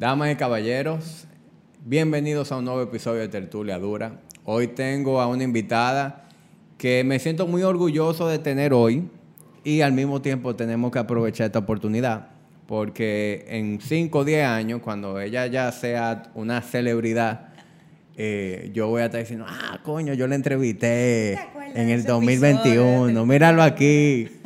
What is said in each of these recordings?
Damas y caballeros, bienvenidos a un nuevo episodio de Tertulia Dura. Hoy tengo a una invitada que me siento muy orgulloso de tener hoy y al mismo tiempo tenemos que aprovechar esta oportunidad porque en 5 o 10 años, cuando ella ya sea una celebridad, eh, yo voy a estar diciendo, ah, coño, yo la entrevisté en el 2021, míralo aquí.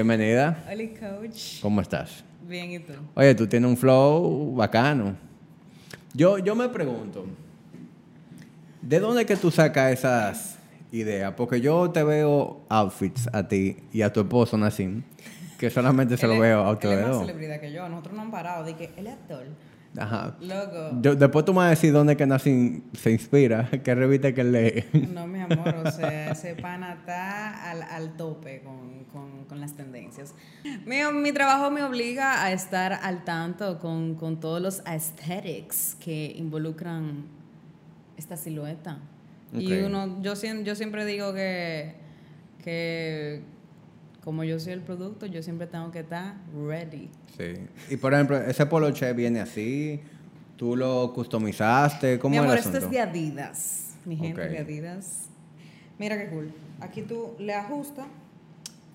Bienvenida. Hola, coach. ¿Cómo estás? Bien, ¿y tú? Oye, tú tienes un flow bacano. Yo, yo me pregunto, ¿de dónde es que tú sacas esas ideas? Porque yo te veo outfits a ti y a tu esposo, Nassim, que solamente se lo veo a Él es ustedes más celebridad que yo. Nosotros no han parado. De que él es actor. Ajá. Loco. Yo- después tú me vas a decir dónde que Nassim se inspira, qué revista que lee. No, mi amor. O sea, ese pana está al, al tope con, con- con las tendencias. Mi, mi trabajo me obliga a estar al tanto con, con todos los aesthetics que involucran esta silueta. Y uno, yo, yo siempre digo que, que como yo soy el producto, yo siempre tengo que estar ready. Sí. Y por ejemplo, ese poloche viene así, tú lo customizaste, ¿cómo Mi es el amor, esto es de Adidas. Mi gente de Adidas. Mira qué cool. Aquí tú le ajustas.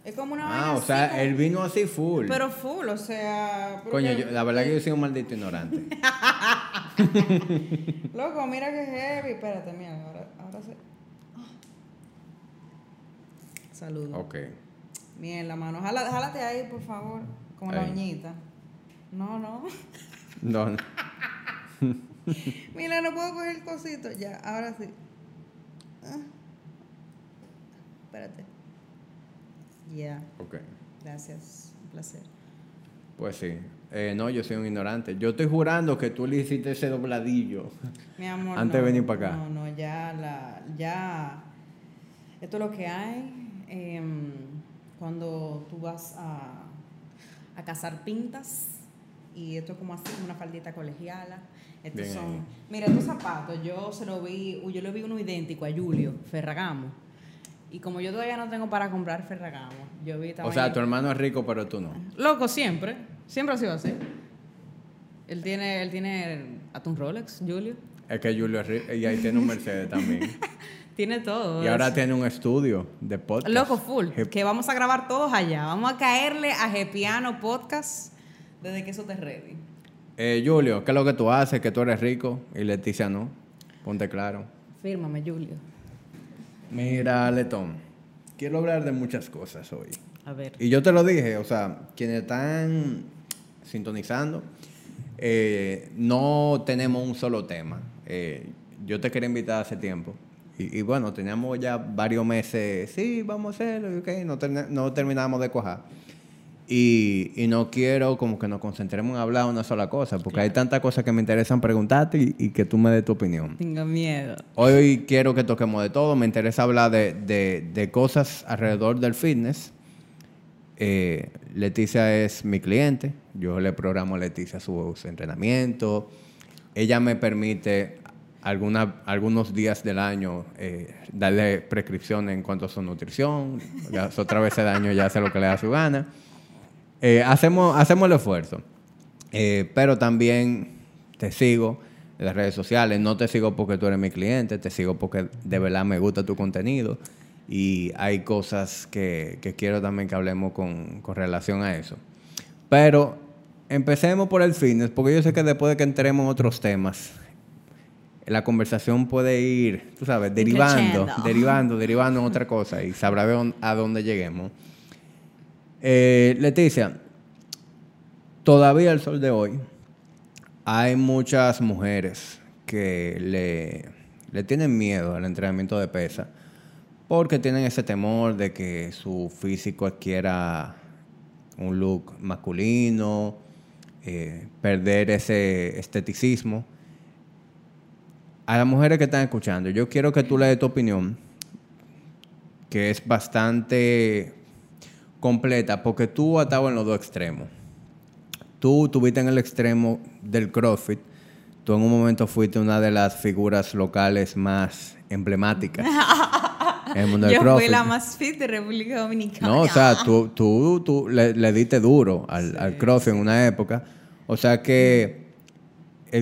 Es como una Ah, vaina o sea, él vino así full. Pero full, o sea... Coño, yo- la verdad que yo soy un maldito ignorante. Loco, mira qué heavy. Espérate, mira, ahora, ahora se... Ah. Saludos. ok. Bien, la mano. Jala- jálate ahí, por favor, con la uñita. No, no. No, no. Mira, no puedo coger el cosito. Ya, ahora sí. Ah. Espérate. Ya, Ok. gracias. Un placer. Pues sí. Eh, no, yo soy un ignorante. Yo estoy jurando que tú le hiciste ese dobladillo. Mi amor. Antes de no, venir para acá. No, no, ya la. Ya. Esto es lo que hay. em, cuando tú vas a, a cazar pintas. Y esto es como así, una faldita colegiala. Estos Bien son. Mira, estos zapatos, yo se lo vi. Yo le vi uno idéntico a Julio Ferragamo. Y como yo todavía no tengo para comprar Ferragamo, yo vi esta O sea, tu hermano es rico, pero tú no. Loco, siempre. Siempre ha sido así. Él tiene, él tiene hasta un Rolex, Julio. Es que Julio es rico y ahí tiene un Mercedes también. Tiene todo. Y ahora eso. tiene un estudio de podcast. Loco, full. Que vamos a grabar todos allá. Vamos a caerle a Gepiano Podcast desde que eso te ready. Eh, Julio, ¿qué es lo que tú haces? Que tú eres rico y Leticia no. Ponte claro. Fírmame, Julio. Mira, Letón, quiero hablar de muchas cosas hoy. A ver. Y yo te lo dije, o sea, quienes están sintonizando, eh, no tenemos un solo tema. Eh, yo te quería invitar hace tiempo. Y, y bueno, teníamos ya varios meses, sí, vamos a hacerlo, ok, no, terna- no terminamos de cojar. Y, y no quiero como que nos concentremos en hablar una sola cosa, porque hay tantas cosas que me interesan preguntarte y, y que tú me des tu opinión. Tenga miedo. Hoy quiero que toquemos de todo. Me interesa hablar de, de- de cosas alrededor del fitness. Eh, Leticia es mi cliente. Yo le programo a Leticia sus entrenamientos. Ella me permite alguna- algunos días del año eh, darle prescripciones en cuanto a su nutrición. Las otras veces del año ya hace lo que le da su gana. Eh, hacemos, hacemos el esfuerzo. Eh, pero también te sigo en las redes sociales. No te sigo porque tú eres mi cliente, te sigo porque de verdad me gusta tu contenido. Y hay cosas que, que quiero también que hablemos con, con relación a eso. Pero empecemos por el fitness, porque yo sé que después de que entremos en otros temas, la conversación puede ir, tú sabes, derivando, derivando, derivando en otra cosa y sabrá de a dónde lleguemos. Eh, Leticia, todavía al sol de hoy hay muchas mujeres que le, le tienen miedo al entrenamiento de pesa porque tienen ese temor de que su físico adquiera un look masculino, eh, perder ese esteticismo. A las mujeres que están escuchando, yo quiero que tú le des tu opinión, que es bastante completa, porque tú has estado en los dos extremos. Tú estuviste en el extremo del CrossFit, tú en un momento fuiste una de las figuras locales más emblemáticas en el mundo del Yo CrossFit. fui la más fit de República Dominicana. No, o sea, tú, tú, tú le, le diste duro al, al CrossFit en una época. O sea que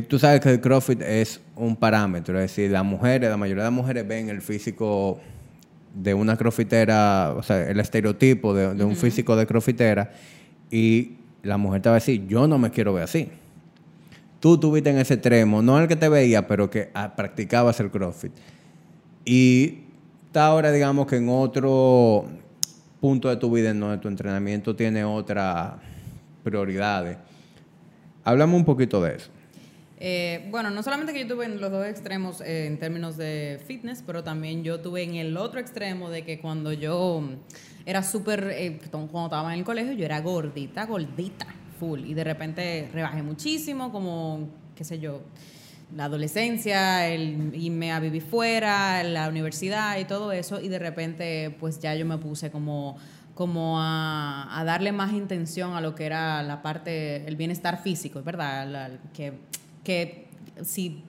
tú sabes que el CrossFit es un parámetro. Es decir, las mujeres, la mayoría de las mujeres ven el físico de una crossfitera, o sea, el estereotipo de, de un físico de crossfitera. Y la mujer te va a decir, yo no me quiero ver así. Tú tuviste en ese extremo, no el que te veía, pero que ah, practicabas el CrossFit. Y está ahora, digamos, que en otro punto de tu vida en donde tu entrenamiento tiene otras prioridades. Háblame un poquito de eso. Eh, bueno, no solamente que yo tuve en los dos extremos eh, en términos de fitness, pero también yo tuve en el otro extremo de que cuando yo era súper, eh, cuando estaba en el colegio, yo era gordita, gordita, full. Y de repente rebajé muchísimo, como, qué sé yo, la adolescencia, irme a vivir fuera, la universidad y todo eso. Y de repente, pues ya yo me puse como como a, darle más intención a lo que era la parte, el bienestar físico, ¿verdad? Que, que si,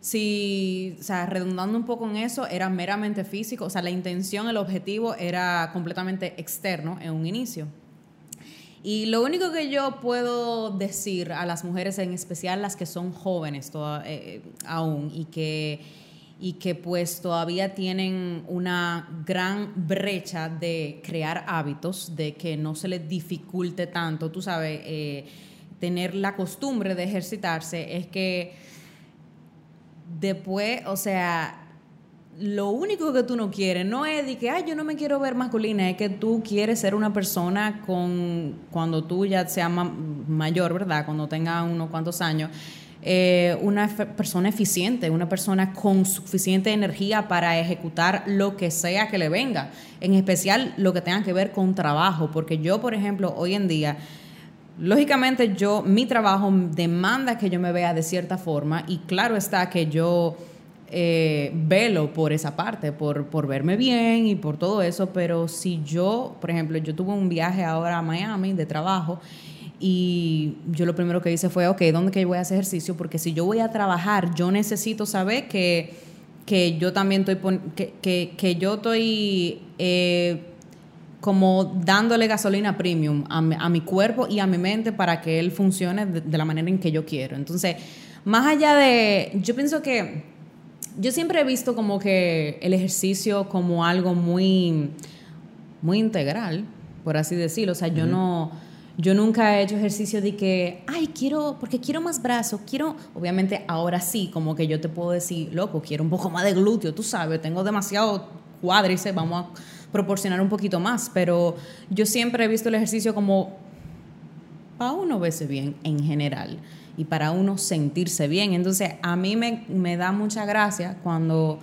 si, o sea, redundando un poco en eso, era meramente físico, o sea, la intención, el objetivo era completamente externo en un inicio. Y lo único que yo puedo decir a las mujeres, en especial las que son jóvenes toda- eh, aún y que, y que pues todavía tienen una gran brecha de crear hábitos, de que no se les dificulte tanto, tú sabes, eh, tener la costumbre de ejercitarse, es que después, o sea, lo único que tú no quieres no es de que, ay, yo no me quiero ver masculina, es que tú quieres ser una persona con, cuando tú ya seas ma- mayor, ¿verdad? Cuando tengas unos cuantos años, eh, una persona eficiente, una persona con suficiente energía para ejecutar lo que sea que le venga, en especial lo que tenga que ver con trabajo, porque yo, por ejemplo, hoy en día, Lógicamente yo, mi trabajo demanda que yo me vea de cierta forma y claro está que yo eh, velo por esa parte, por, por verme bien y por todo eso, pero si yo, por ejemplo, yo tuve un viaje ahora a Miami de trabajo y yo lo primero que hice fue, ok, ¿dónde que voy a hacer ejercicio? Porque si yo voy a trabajar, yo necesito saber que, que yo también estoy, que, que, que yo estoy... eh, como dándole gasolina premium a mi, a mi cuerpo y a mi mente para que él funcione de, de la manera en que yo quiero. Entonces, más allá de, yo pienso que yo siempre he visto como que el ejercicio como algo muy, muy integral, por así decirlo. O sea, yo no, yo nunca he hecho ejercicio de que, ay, quiero, porque quiero más brazos, quiero, obviamente ahora sí, como que yo te puedo decir, loco, quiero un poco más de glúteo, tú sabes, tengo demasiado cuádriceps, vamos a proporcionar un poquito más, pero yo siempre he visto el ejercicio como para uno verse bien en general y para uno sentirse bien. Entonces, a mí me, me da mucha gracia cuando,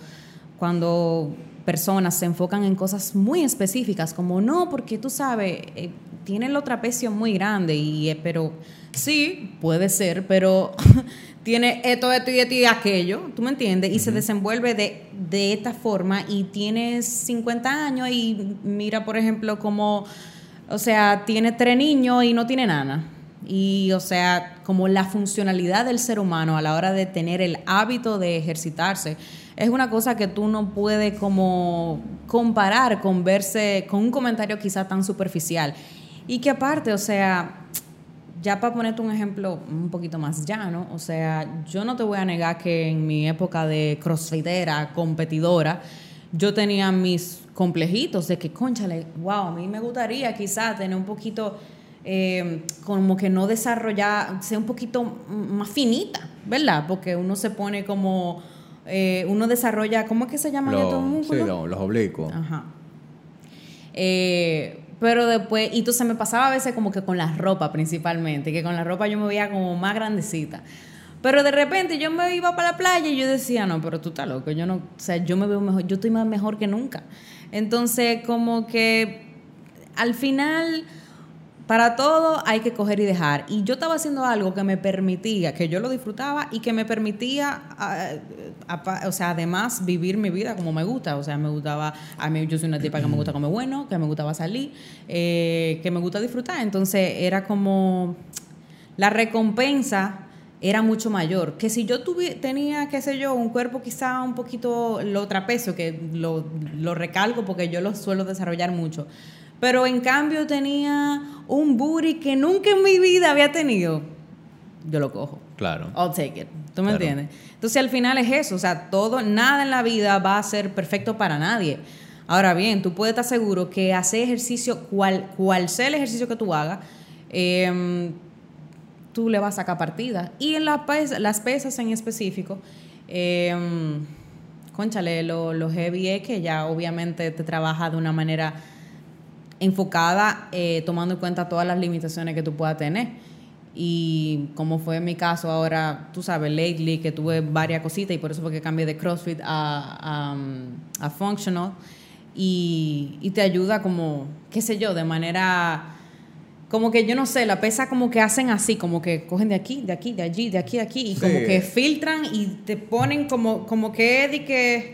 cuando personas se enfocan en cosas muy específicas, como no, porque tú sabes, eh, tiene el trapecio muy grande, y, eh, pero sí, puede ser, pero tiene esto, esto y esto y aquello, ¿tú me entiendes? Y se desenvuelve de, de esta forma y tienes 50 años y mira, por ejemplo, como, o sea, tiene tres niños y no tiene nana. Y, o sea, como la funcionalidad del ser humano a la hora de tener el hábito de ejercitarse, es una cosa que tú no puedes como comparar con verse, con un comentario quizá tan superficial. Y que aparte, o sea, ya para ponerte un ejemplo un poquito más llano, o sea, yo no te voy a negar que en mi época de crossfitera, competidora, yo tenía mis complejitos de que, conchale, wow, a mí me gustaría quizás tener un poquito, eh, como que no desarrollar, ser un poquito más finita, ¿verdad? Porque uno se pone como, eh, uno desarrolla, ¿cómo es que se llaman estos Los, sí, músculos? los, los oblicuos. Ajá. Eh, pero después, y entonces me pasaba a veces como que con la ropa principalmente, que con la ropa yo me veía como más grandecita. Pero de repente yo me iba para la playa y yo decía, no, pero tú estás loco, yo no, o sea, yo me veo mejor, yo estoy más mejor que nunca. Entonces, como que al final, para todo hay que coger y dejar. Y yo estaba haciendo algo que me permitía, que yo lo disfrutaba y que me permitía, ah, apa- o sea, además vivir mi vida como me gusta. O sea, me gustaba, a mí yo soy una tipa que me gusta comer bueno, que me gustaba salir, eh, que me gusta disfrutar. Entonces era como la recompensa era mucho mayor. Que si yo tenía, qué sé yo, un cuerpo quizá un poquito lo trapecio, que lo, lo recalco porque yo lo suelo desarrollar mucho, pero en cambio tenía un booty que nunca en mi vida había tenido, yo lo cojo. Claro. I'll take it. ¿Tú me entiendes? Entonces al final es eso, o sea, todo, nada en la vida va a ser perfecto para nadie. Ahora bien, tú puedes estar seguro que hacer ejercicio, cual, cual sea el ejercicio que tú hagas, em, tú le vas a sacar partida. Y en las pesas en específico, eh, conchale, lo, lo, heavy es que ya obviamente te trabaja de una manera enfocada, eh, tomando en cuenta todas las limitaciones que tú puedas tener. Y como fue en mi caso ahora, tú sabes, lately, que tuve varias cositas y por eso fue que cambié de CrossFit a, a, Functional. Y, y, te ayuda como, qué sé yo, de manera como que yo no sé, la pesa como que hacen así, como que cogen de aquí, de aquí, de allí, de aquí, de aquí, y como que filtran y te ponen como, como que de que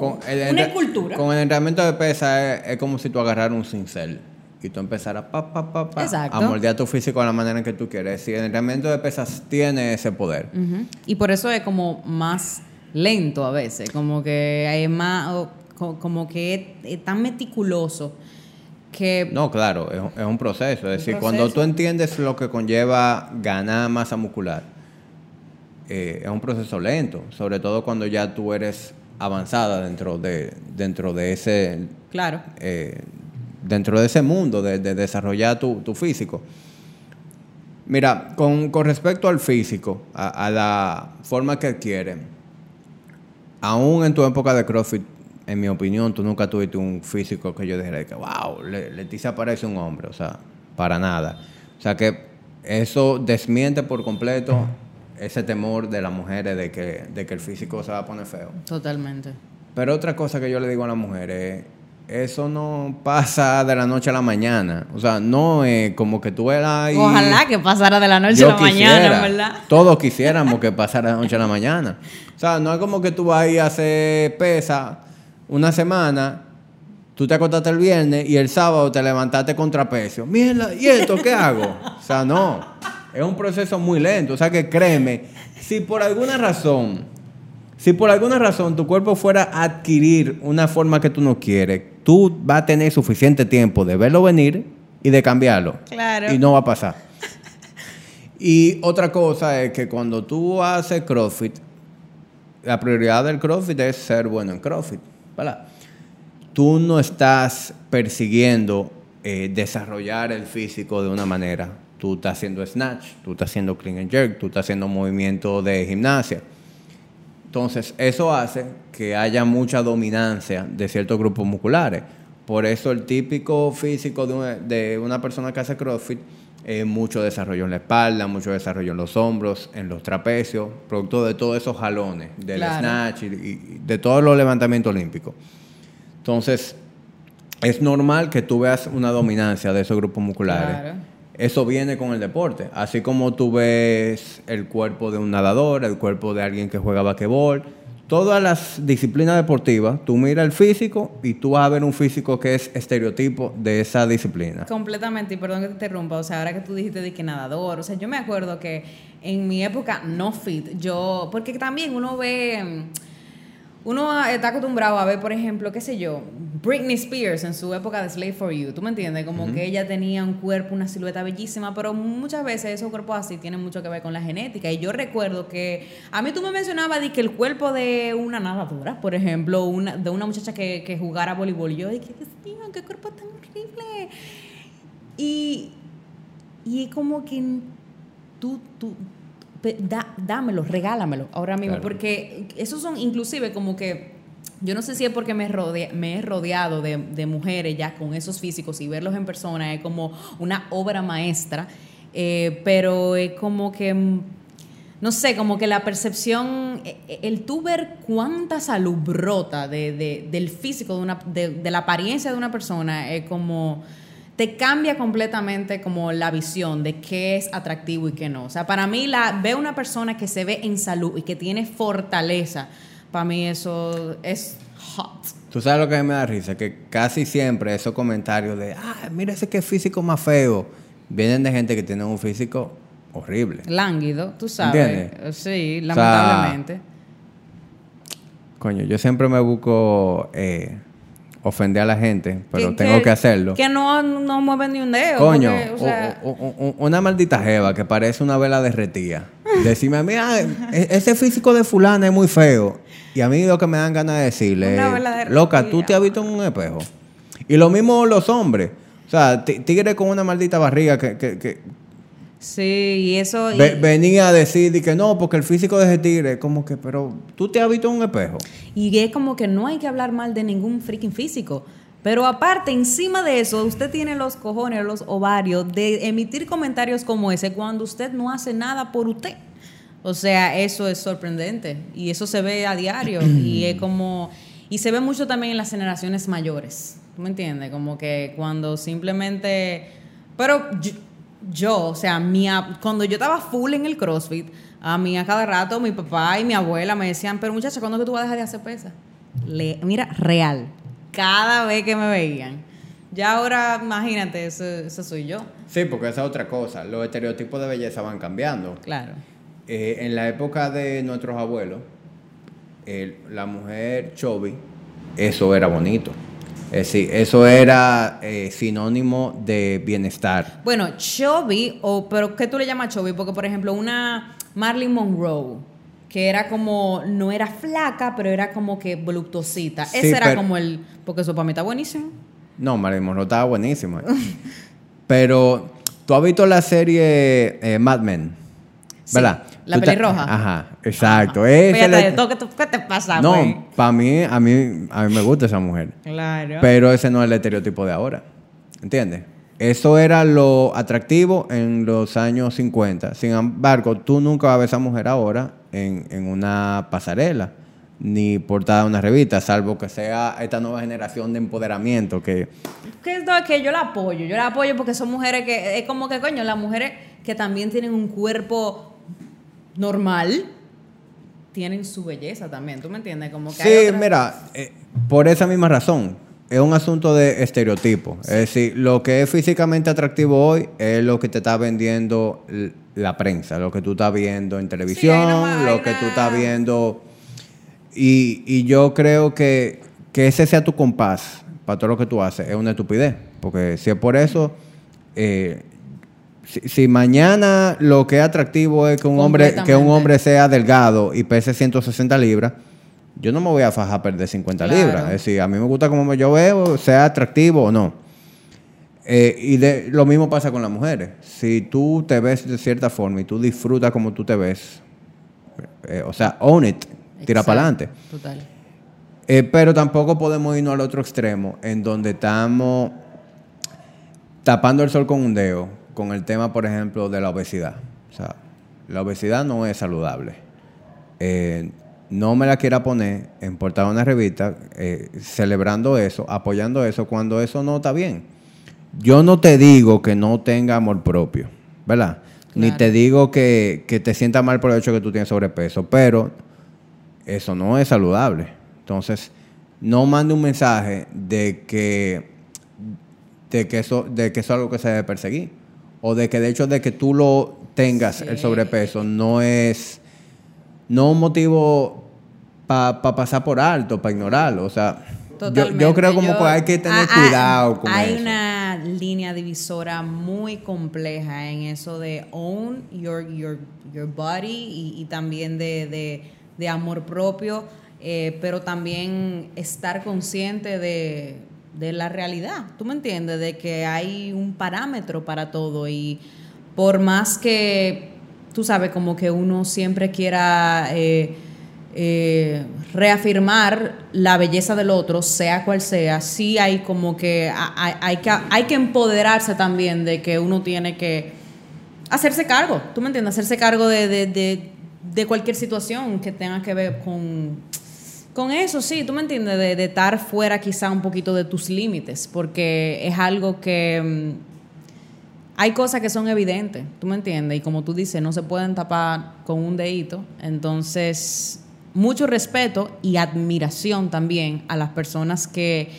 una escultura. Con el entrenamiento de pesa es, como si tú agarraras un cincel y tú empezaras pa, pa, pa, pa, a moldear tu físico de la manera en que tú quieres. Y el entrenamiento de pesas tiene ese poder. Y por eso es como más lento a veces, como que hay más, como que es tan meticuloso no, claro, es, un proceso. Es decir, cuando tú entiendes lo que conlleva ganar masa muscular, eh, es un proceso lento, sobre todo cuando ya tú eres avanzada dentro de, dentro de ese... Claro. Eh, dentro de ese mundo de, desarrollar tu, físico. Mira, con, respecto al físico, a, a la forma que adquiere, aún en tu época de CrossFit, en mi opinión, tú nunca tuviste un físico que yo dijera que, wow, Leticia parece un hombre, o sea, para nada. O sea que eso desmiente por completo ese temor de las mujeres de que, de que el físico se va a poner feo. Totalmente. Pero otra cosa que yo le digo a las mujeres eso no pasa de la noche a la mañana. O sea, no es como que tú eras ahí. Ojalá que pasara de la noche a la mañana, ¿verdad? Todos quisiéramos que pasara de la noche a la mañana. O sea, no es como que tú vas ahí a hacer pesa una semana, tú te acostaste el viernes y el sábado te levantaste con trapecio. Mierda, ¿y esto qué hago? O sea, no. Es un proceso muy lento. O sea que créeme, si por alguna razón, si por alguna razón tu cuerpo fuera a adquirir una forma que tú no quieres, tú vas a tener suficiente tiempo de verlo venir y de cambiarlo. Claro. Y no va a pasar. Y otra cosa es que cuando tú haces CrossFit, la prioridad del CrossFit es ser bueno en CrossFit. Tú no estás persiguiendo eh, desarrollar el físico de una manera. Tú estás haciendo snatch, tú estás haciendo clean and jerk, tú estás haciendo movimiento de gimnasia. Entonces, eso hace que haya mucha dominancia de ciertos grupos musculares. Por eso el típico físico de una, de una persona que hace CrossFit es mucho desarrollo en la espalda, mucho desarrollo en los hombros, en los trapecios, producto de todos esos jalones, del snatch y, de todos los levantamientos olímpicos. Entonces, es normal que tú veas una dominancia de esos grupos musculares. Eso viene con el deporte. Así como tú ves el cuerpo de un nadador, el cuerpo de alguien que juega basquetbol, todas las disciplinas deportivas, tú miras el físico y tú vas a ver un físico que es estereotipo de esa disciplina. Completamente, y perdón que te interrumpa, o sea, ahora que tú dijiste de que nadador, o sea, yo me acuerdo que en mi época no fit, yo, porque también uno ve uno está acostumbrado a ver, por ejemplo, qué sé yo, Britney Spears en su época de Slave for You, ¿tú me entiendes? Como que ella tenía un cuerpo, una silueta bellísima, pero muchas veces esos cuerpos así tienen mucho que ver con la genética. Y yo recuerdo que a mí tú me mencionabas de que el cuerpo de una nadadora, por ejemplo, una, de una muchacha que, que jugara voleibol, yo dije, Dios mío, qué cuerpo tan horrible. Y, y como que tú, tú, dámelo, regálamelo ahora mismo, porque esos son inclusive como que, yo no sé si es porque me, me he rodeado de, mujeres ya con esos físicos y verlos en persona es como una obra maestra, eh, pero es como que no sé, como que la percepción, e, e, el tú ver cuánta salud brota de, del físico, de, una, de, la apariencia de una persona, es como te cambia completamente como la visión de qué es atractivo y qué no. O sea, para mí la ve una persona que se ve en salud y que tiene fortaleza, para mí eso es hot. Tú sabes lo que me da risa, que casi siempre esos comentarios de, ah, mira ese que físico más feo, vienen de gente que tiene un físico horrible. Lánguido, tú sabes. ¿Entiendes? Sí, sea, lamentablemente. Coño, yo siempre me busco eh, ofender a la gente, pero Que- tengo que, hacerlo. Que no, no mueven ni un dedo. Coño, porque, o sea, una maldita jeva que parece una vela derretida. Decirme, mira, e- ese físico de fulana es muy feo. Y a mí lo que me dan ganas de decirle, es, loca, tú te has visto en un espejo. Y lo mismo los hombres. O sea, ti- tigre con una maldita barriga que, que- que sí, y eso. y- venía a decir y que no, porque el físico de ese tigre, como que, pero tú te has visto en un espejo. Y es como que no hay que hablar mal de ningún freaking físico. Pero aparte, encima de eso, usted tiene los cojones, los ovarios de emitir comentarios como ese cuando usted no hace nada por usted. O sea, eso es sorprendente. Y eso se ve a diario. y es como. Y se ve mucho también en las generaciones mayores. ¿Tú me entiendes? Como que cuando simplemente. Pero yo, yo, o sea, mi, cuando yo estaba full en el CrossFit, a mí a cada rato mi papá y mi abuela me decían, pero muchacha, ¿cuándo es que tú vas a dejar de hacer pesas? Le- mira, real. Cada vez que me veían. Ya ahora, imagínate, eso, eso soy yo. Sí, porque esa es otra cosa. Los estereotipos de belleza van cambiando. Claro. Eh, en la época de nuestros abuelos, el- la mujer chubby, eso era bonito. Es decir, eso era eh, sinónimo de bienestar. Bueno, chubby, o, pero ¿qué tú le llamas chubby? Porque, por ejemplo, una Marilyn Monroe, que era como, no era flaca, pero era como que voluptuosita. Sí, Ese era pero- como el, porque eso para mí está buenísimo. No, Marilyn Monroe estaba buenísima. Pero tú has visto la serie eh, Mad Men, Sí, ¿verdad? La pelirroja. Ajá, exacto. Ajá. Esa Fíjate, es la- ¿tú- ¿qué, te pasa? No, para mí, a mí, a mí me gusta esa mujer. Claro. Pero ese no es el estereotipo de ahora. ¿Entiendes? Eso era lo atractivo en los años 50. Sin embargo, tú nunca vas a ver a esa mujer ahora en, en una pasarela, ni portada de una revista, salvo que sea esta nueva generación de empoderamiento que... que que yo la apoyo. Yo la apoyo porque son mujeres que, es como que, coño, las mujeres que también tienen un cuerpo normal, tienen su belleza también. ¿Tú me entiendes? Como que hay Sí, otras- mira, eh, por esa misma razón, es un asunto de estereotipo. Es decir, lo que es físicamente atractivo hoy es lo que te está vendiendo la prensa, lo que tú estás viendo en televisión, lo que tú estás viendo. Y, y yo creo que, que ese sea tu compás para todo lo que tú haces es una estupidez. Porque si es por eso, eh, si, si mañana lo que es atractivo es que un hombre, que un hombre sea delgado y pese 160 libras, yo no me voy a fajar a perder 50 Claro. libras. Es decir, a mí me gusta como yo veo, sea atractivo o no. Eh, y de, lo mismo pasa con las mujeres. Si tú te ves de cierta forma y tú disfrutas como tú te ves, eh, o sea, own it, tira para adelante. Total. Eh, pero tampoco podemos irnos al otro extremo, en donde estamos tapando el sol con un dedo, con el tema, por ejemplo, de la obesidad. O sea, la obesidad no es saludable. Eh, no me la quiera poner en portada de una revista eh, celebrando eso, apoyando eso, cuando eso no está bien. Yo no te digo que no tenga amor propio, ¿verdad? Ni te digo que, que te sientas mal por el hecho de que tú tienes sobrepeso, pero eso no es saludable. Entonces, no mande un mensaje de que, de que, eso, de que eso es algo que se debe perseguir. O de que de hecho de que tú lo tengas, el sobrepeso, no es no un motivo para pasar por alto, para ignorarlo. O sea, yo, creo como Yo- que hay que tener ah, cuidado con Hay eso. una línea divisora muy compleja en eso de own your, your, your body y, y también de, de- de amor propio, eh, pero también estar consciente de, de la realidad. ¿Tú me entiendes? De que hay un parámetro para todo y por más que, tú sabes, como que uno siempre quiera... eh, eh, reafirmar la belleza del otro, sea cual sea, sí hay como que hay, que hay que empoderarse también de que uno tiene que hacerse cargo, ¿tú me entiendes? Hacerse cargo de- de- de cualquier situación que tenga que ver con, con eso, sí, tú me entiendes, de, de estar fuera quizá un poquito de tus límites, porque es algo que... mm, hay cosas que son evidentes, tú me entiendes, y como tú dices, no se pueden tapar con un dedito. Entonces, mucho respeto y admiración también a las personas que,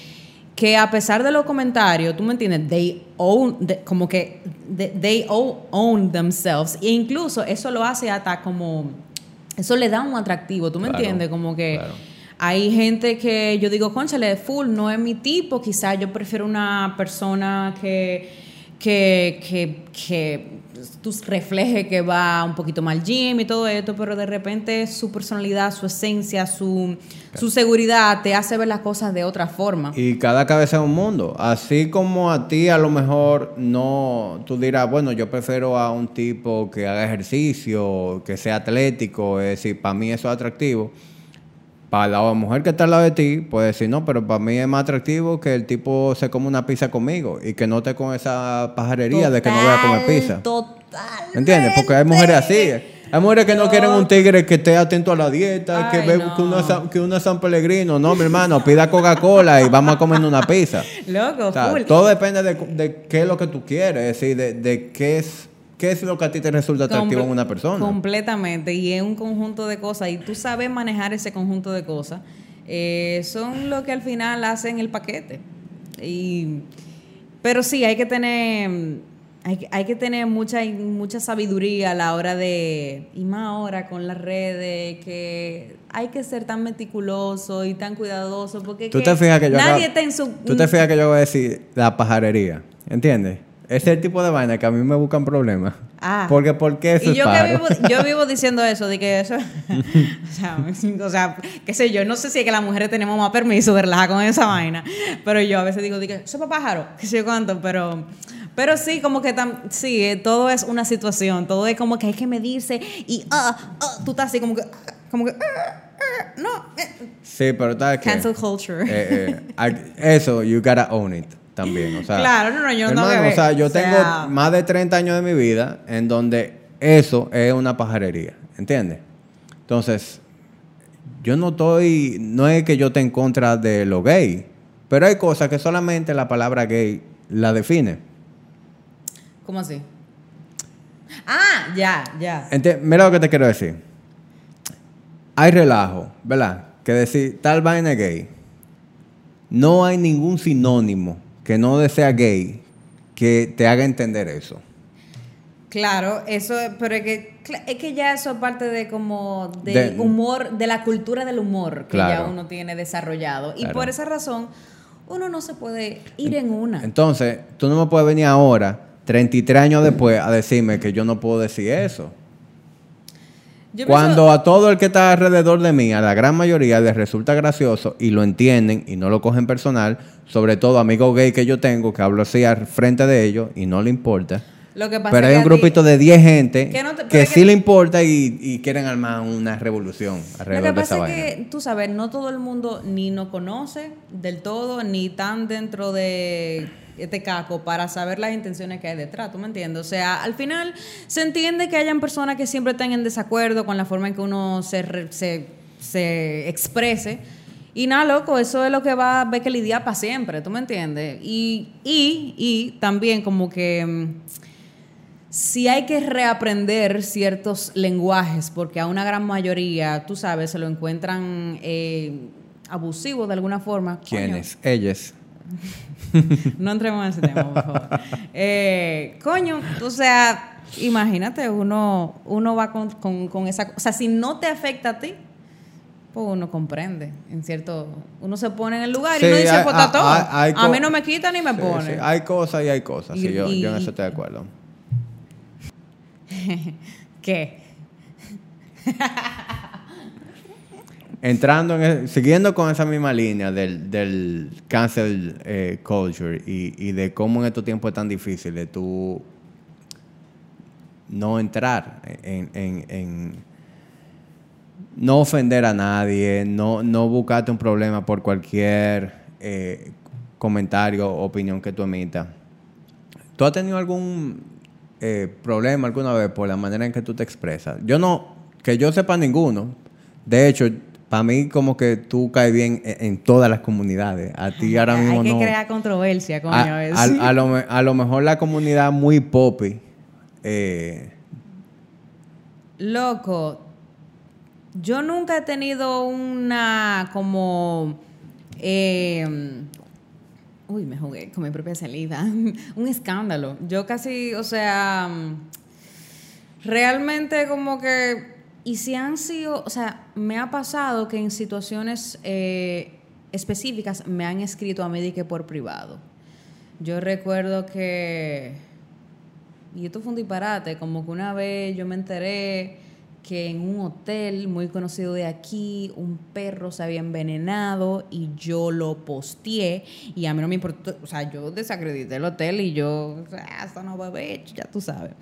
que a pesar de los comentarios, tú me entiendes, they own, como que de- they own, own themselves. E incluso eso lo hace hasta como, eso le da un atractivo, tú me Claro, entiendes, como que claro. Hay gente que yo digo, conchale, full, no es mi tipo, quizás yo prefiero una persona que, que, que, que tú refleje que va un poquito mal gym y todo esto, pero de repente su personalidad, su esencia, su, su seguridad te hace ver las cosas de otra forma. Y cada cabeza es un mundo. Así como a ti a lo mejor no, tú dirás, bueno, yo prefiero a un tipo que haga ejercicio, que sea atlético, es decir, para mí eso es atractivo. Para la mujer que está al lado de ti, puede decir, no, pero para mí es más atractivo que el tipo se come una pizza conmigo y que no esté con esa pajarería de que no voy a comer pizza. Total. ¿Entiendes? Porque hay mujeres así. Hay mujeres que no quieren un tigre que esté atento a la dieta, que ve no. que, uno que uno es San Pellegrino. No, mi hermano, pida Coca-Cola y vamos a comer una pizza. Loco, O sea, todo depende de, de qué es lo que tú quieres, es decir, de, de qué es qué es lo que a ti te resulta atractivo Comple- en una persona. Completamente. Y es un conjunto de cosas. Y tú sabes manejar ese conjunto de cosas. eh, son lo que al final hacen el paquete. Y, pero sí, hay que tener. Hay, que- hay que tener mucha, mucha sabiduría a la hora de, y más ahora con las redes, que hay que ser tan meticuloso y tan cuidadoso, porque Tú que te fijas que yo nadie acabo- está en su... Tú te fijas que yo voy a decir la pajarería, ¿entiendes? Ese es el tipo de vaina que a mí me buscan problemas. Ah. Porque, ¿por qué eso Y es yo que pájaro? vivo, yo vivo diciendo eso, de que eso, o sea, o sea, qué sé yo, no sé si es que las mujeres tenemos más permiso de relajar con esa vaina, pero yo a veces digo, de que eso es pájaro, qué sé yo cuánto, pero, pero sí, como que tam- sí, eh, todo es una situación, todo es como que hay que medirse y, ah, ah, tú estás así como que, como que, ah, ah, no, eh, Sí, pero ¿sabes qué? cancel culture. Eh, eh, eso, you gotta own it también. O sea, Claro, no, no, yo hermano, o sea, yo O sea- tengo más de 30 años de mi vida en donde eso es una pajarería, ¿entiendes? Entonces, yo no estoy, no es que yo esté en contra de lo gay, pero hay cosas que solamente la palabra gay la define. ¿Cómo así? Ah, ya, ya. Ente- mira lo que te quiero decir. Hay relajo, ¿verdad? Que decir tal vaina gay. No hay ningún sinónimo que no sea gay que te haga entender eso. Claro, eso, es- pero es que, es que ya eso es parte de como del De- humor, de la cultura del humor que ya uno tiene desarrollado. Y Claro. por esa razón, uno no se puede ir en una. Entonces, tú no me puedes venir ahora, 33 años después, a decirme que yo no puedo decir eso. Yo Cuando pienso- a todo el que está alrededor de mí, a la gran mayoría les resulta gracioso y lo entienden y no lo cogen personal, sobre todo amigos gay que yo tengo, que hablo así al frente de ellos y no le importa. lo que pasa Pero hay un grupito de 10 gente Que no te- sí que- le importa y, y quieren armar una revolución Lo alrededor que de esa pasa es vaina. que, tú sabes, no todo el mundo ni nos conoce del todo, ni tan dentro de este caco para saber las intenciones que hay detrás, ¿tú me entiendes? O sea, al final se entiende que hayan personas que siempre estén en desacuerdo con la forma en que uno se, se, se exprese. Y nada, loco, eso es lo que va a ver que lidiar para siempre, ¿tú me entiendes? Y, y, y también como que... mm, si hay que reaprender ciertos lenguajes, porque a una gran mayoría, tú sabes, se lo encuentran eh, abusivos de alguna forma. ¿Quiénes? Ellas. no entremos en ese tema, por favor. Eh, coño, o sea, imagínate, uno, uno va con, con, con esa... O sea, si no te afecta a ti, pues uno comprende, en cierto... Uno se pone en el lugar Sí, y uno dice, pues está todo. hay- hay a mí no me quita ni me Sí, pone. sí, Hay cosas y hay cosas. Y- yo, yo en eso estoy de acuerdo. ¿Qué? Entrando en el- siguiendo con esa misma línea del, del cancel eh, culture y, y de cómo en estos tiempos es tan difícil de tú no entrar en, en- en no ofender a nadie, no, no buscarte un problema por cualquier eh, comentario o opinión que tú emitas. ¿Tú has tenido algún eh, problema alguna vez por la manera en que tú te expresas? Yo no, que yo sepa ninguno. De hecho, para mí como que tú caes bien en, en todas las comunidades. A ti ahora mismo Hay que no. crear controversia, coño. a, a- a lo, a lo mejor la comunidad muy popi. eh, Loco, yo nunca he tenido una como... eh, Uy, me jugué con mi propia salida. Un escándalo. Yo casi, o sea, realmente como que, y si han sido, o sea, me ha pasado que en situaciones eh, específicas me han escrito a mí de que por privado. Yo recuerdo que, y esto fue un disparate, como que una vez yo me enteré que en un hotel muy conocido de aquí un perro se había envenenado y yo lo posteé y a mí no me importó, o sea, yo desacredité el hotel y yo, esto no va a ya tú sabes.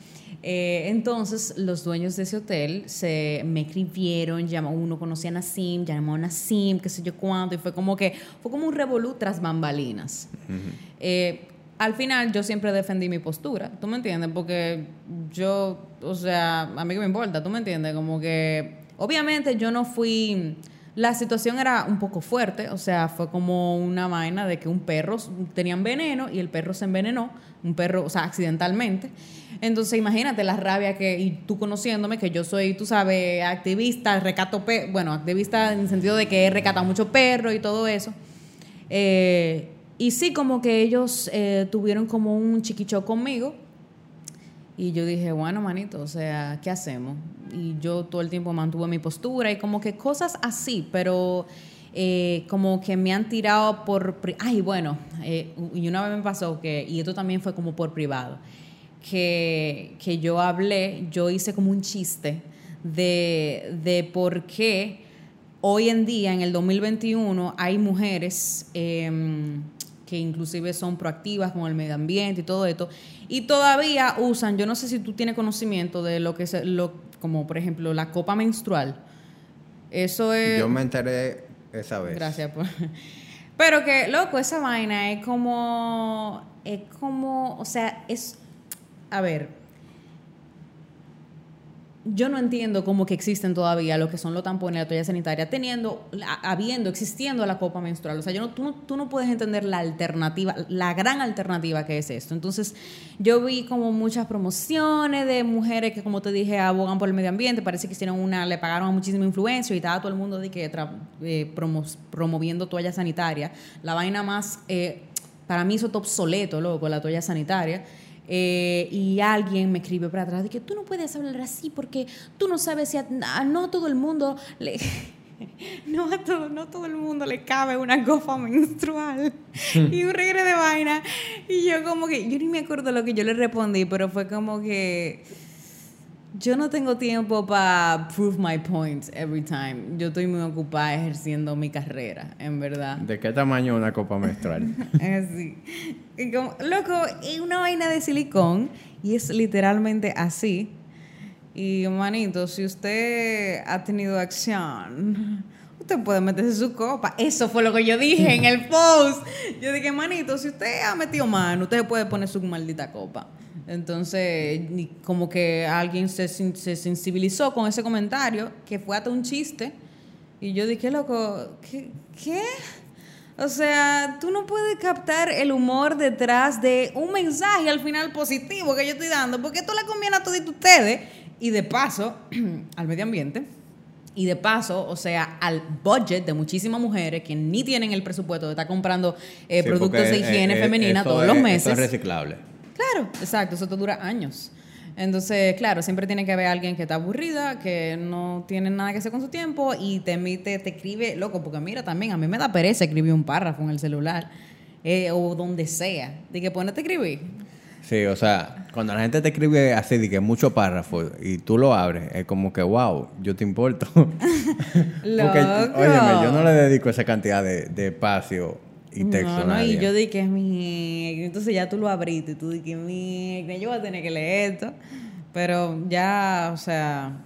Eh, entonces los dueños de ese hotel se me escribieron, llamó, uno conocía a Nassim, llamó a Nassim, qué sé yo cuánto, y fue como que, fue como un revolú tras bambalinas al final yo siempre defendí mi postura, ¿tú me entiendes? Porque yo, o sea, a mí que me importa, ¿tú me entiendes? Como que, obviamente yo no fui, la situación era un poco fuerte, o sea, fue como una vaina de que un perro tenía veneno y el perro se envenenó, un perro, o sea, accidentalmente. Entonces, imagínate la rabia que, y tú conociéndome, que yo soy, tú sabes, activista, recato, bueno, activista en el sentido de que he recatado mucho perro y todo eso. Eh, y sí, como que ellos eh, tuvieron como un chiquicho conmigo. Y yo dije, bueno, manito, o sea, ¿qué hacemos? Y yo todo el tiempo mantuve mi postura y como que cosas así, pero eh, como que me han tirado por... Ay, bueno, eh, y una vez me pasó que, y esto también fue como por privado, que, que yo hablé, yo hice como un chiste de, de por qué hoy en día, en el 2021, hay mujeres... Eh, que inclusive son proactivas con el medio ambiente y todo esto, y todavía usan, yo no sé si tú tienes conocimiento de lo que es, lo, como por ejemplo la copa menstrual. Eso es... Yo me enteré esa vez. Gracias. Por... Pero que, loco, esa vaina es como, es como, o sea, es, a ver, yo no entiendo cómo que existen todavía lo que son los tampones, la toalla sanitaria, teniendo, habiendo, existiendo la copa menstrual. O sea, yo no, tú, no, tú no puedes entender la alternativa, la gran alternativa que es esto. Entonces, yo vi como muchas promociones de mujeres que, como te dije, abogan por el medio ambiente. Parece que hicieron una, le pagaron a muchísima influencia y estaba todo el mundo de que eh, promoviendo toalla sanitaria. La vaina más, eh, para mí, eso está obsoleto, loco, la toalla sanitaria. Eh, y alguien me escribe para atrás de que tú no puedes hablar así porque tú no sabes si a, no todo el mundo le... No a todo, no todo el mundo le cabe una copa menstrual y un regre de vaina. Y yo como que, yo ni me acuerdo lo que yo le respondí, pero fue como que yo no tengo tiempo para prove my points every time. Yo estoy muy ocupada ejerciendo mi carrera, en verdad. ¿De qué tamaño una copa menstrual? así. Y como, loco, es una vaina de silicón y es literalmente así. Y, manito, si usted ha tenido acción, usted puede meterse su copa. Eso fue lo que yo dije en el post. Yo dije, manito, si usted ha metido mano, usted puede poner su maldita copa. Entonces, como que alguien se, se, sensibilizó con ese comentario, que fue hasta un chiste. Y yo dije, loco, ¿qué? ¿qué? O sea, tú no puedes captar el humor detrás de un mensaje al final positivo que yo estoy dando, porque esto le conviene a todos ustedes y de paso al medio ambiente. Y de paso, o sea, al budget de muchísimas mujeres que ni tienen el presupuesto de estar comprando eh, productos de higiene femenina todos los meses. es reciclable. Claro, exacto, eso te dura años. Entonces, claro, siempre tiene que haber alguien que está aburrida, que no tiene nada que hacer con su tiempo y te emite, te escribe, loco, porque mira también, a mí me da pereza escribir un párrafo en el celular eh, o donde sea, de que ponete a escribir. Sí, o sea, cuando la gente te escribe así, de que mucho párrafo y tú lo abres, es como que, wow, yo te importo. Porque, óyeme, yo no le dedico esa cantidad de, de espacio y texto. No, no, y yo dije, mi. Entonces ya tú lo abriste y tú dije, mi. Yo voy a tener que leer esto. Pero ya, o sea.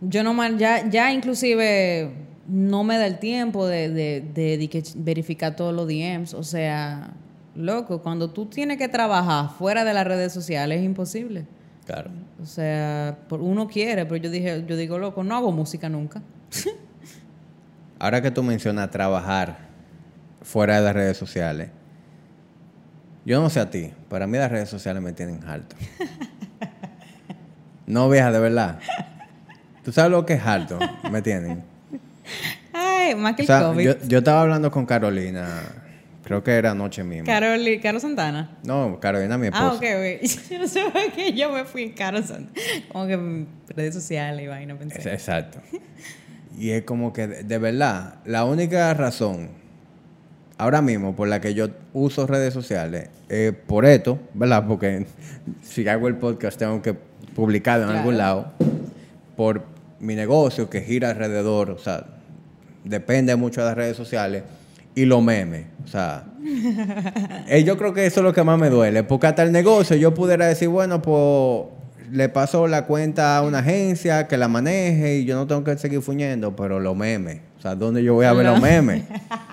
Yo no ya, ya inclusive no me da el tiempo de, de, de, verificar todos los DMs. O sea, loco, cuando tú tienes que trabajar fuera de las redes sociales es imposible. Claro. O sea, uno quiere, pero yo dije, yo digo, loco, no hago música nunca. Ahora que tú mencionas trabajar, fuera de las redes sociales. Yo no sé a ti, para mí las redes sociales me tienen alto. No vieja, de verdad. ¿Tú sabes lo que es alto? ¿Me tienen? Ay, más que el COVID. Yo, yo, estaba hablando con Carolina Creo que era anoche mismo. Carol, Carol Santana. No, Carolina, mi esposa. Ah, ok, güey. Yo no sé por qué yo me fui en Carol Santana. Como que redes sociales y vaina Es- pensé. Exacto. Y es como que, de, de verdad, la única razón ahora mismo por la que yo uso redes sociales es por esto, ¿verdad? Porque si hago el podcast tengo que publicarlo en Claro. algún lado. Por mi negocio que gira alrededor, o sea, depende mucho de las redes sociales. Y los memes, o sea, eh, yo creo que eso es lo que más me duele, porque hasta el negocio yo pudiera decir, bueno, pues le paso la cuenta a una agencia que la maneje y yo no tengo que seguir fuñendo, pero los memes, o sea, ¿dónde yo voy a ver los memes?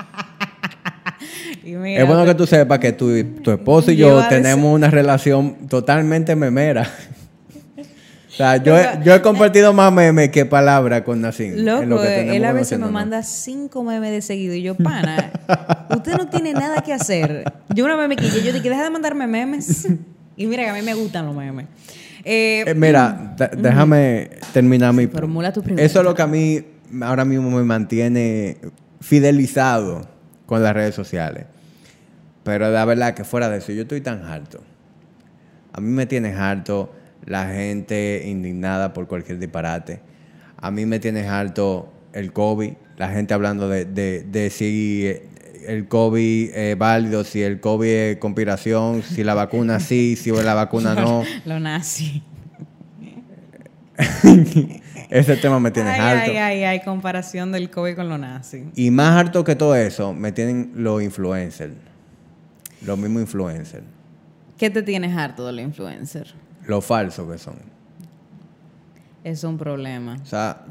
Mira, es bueno que tú sepas que tu, tu esposo y Yo tenemos una relación totalmente memera. o sea, yo, he- yo he compartido más memes que palabras con Nacin. Loco, él a veces me manda cinco memes de seguido y yo, pana, usted no tiene nada que hacer. Yo una vez me quillé, yo dije, deja de mandarme memes. Y mira que a mí me gustan los memes. Eh, Eh, mira, da- déjame terminar mi... Formula tu pregunta. Eso es lo que a mí ahora mismo me mantiene fidelizado con las redes sociales. Pero la verdad que fuera de eso, yo estoy tan harto. A mí me tiene harto la gente indignada por cualquier disparate. A mí me tiene harto el COVID, la gente hablando de, de, de si eh, el COVID es válido, si el COVID es conspiración, si la vacuna sí, si la vacuna no. Lo nazi. Ese tema me tiene Ay, harto. ay, ay, ay, comparación del COVID con lo nazi. Y más harto que todo eso, me tienen los influencers. Los mismos influencers. ¿Qué te tienes harto de los influencers? Los falsos que son. Es un problema. O sea,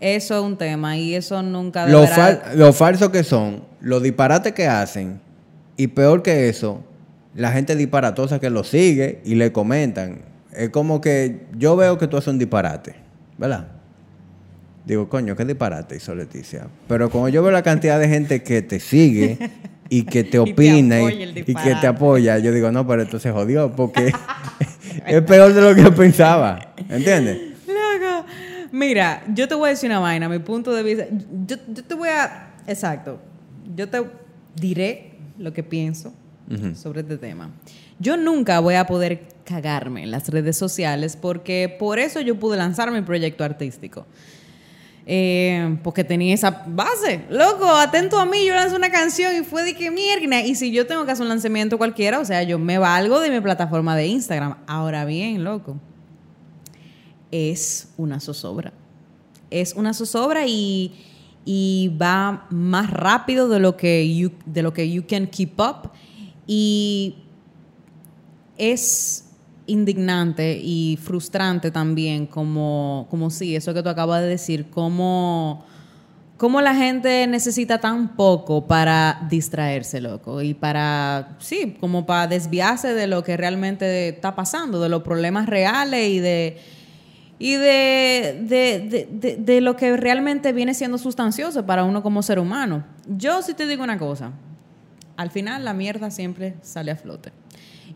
Eso es un tema y eso nunca deberá... fal- los falsos que son, los disparates que hacen, y peor que eso, la gente disparatosa que los sigue y le comentan. Es como que yo veo que tú haces un disparate, ¿verdad? Digo, coño, qué disparate hizo Leticia. Pero como yo veo la cantidad de gente que te sigue y que te opina y, y que te apoya, yo digo, no, pero esto se jodió porque es peor de lo que pensaba. ¿Entiendes? Loco. Mira, yo te voy a decir una vaina, mi punto de vista. Yo, yo te voy a. Exacto. Yo te diré lo que pienso sobre este tema. Yo nunca voy a poder cagarme en las redes sociales porque por eso yo pude lanzar mi proyecto artístico. Eh, porque tenía esa base. Loco, atento a mí, yo lancé una canción y fue de que mierda. Y si yo tengo que hacer un lanzamiento cualquiera, o sea, yo me valgo de mi plataforma de Instagram. Ahora bien, loco, es una zozobra. Es una zozobra y, y va más rápido de lo que you, de lo que you can keep up. Y es indignante y frustrante también, como, como sí, eso que tú acabas de decir, como, como la gente necesita tan poco para distraerse, loco, y para, sí, como para desviarse de lo que realmente está pasando, de los problemas reales y de y de, de- de lo que realmente viene siendo sustancioso para uno como ser humano. Yo sí te digo una cosa, al final la mierda siempre sale a flote.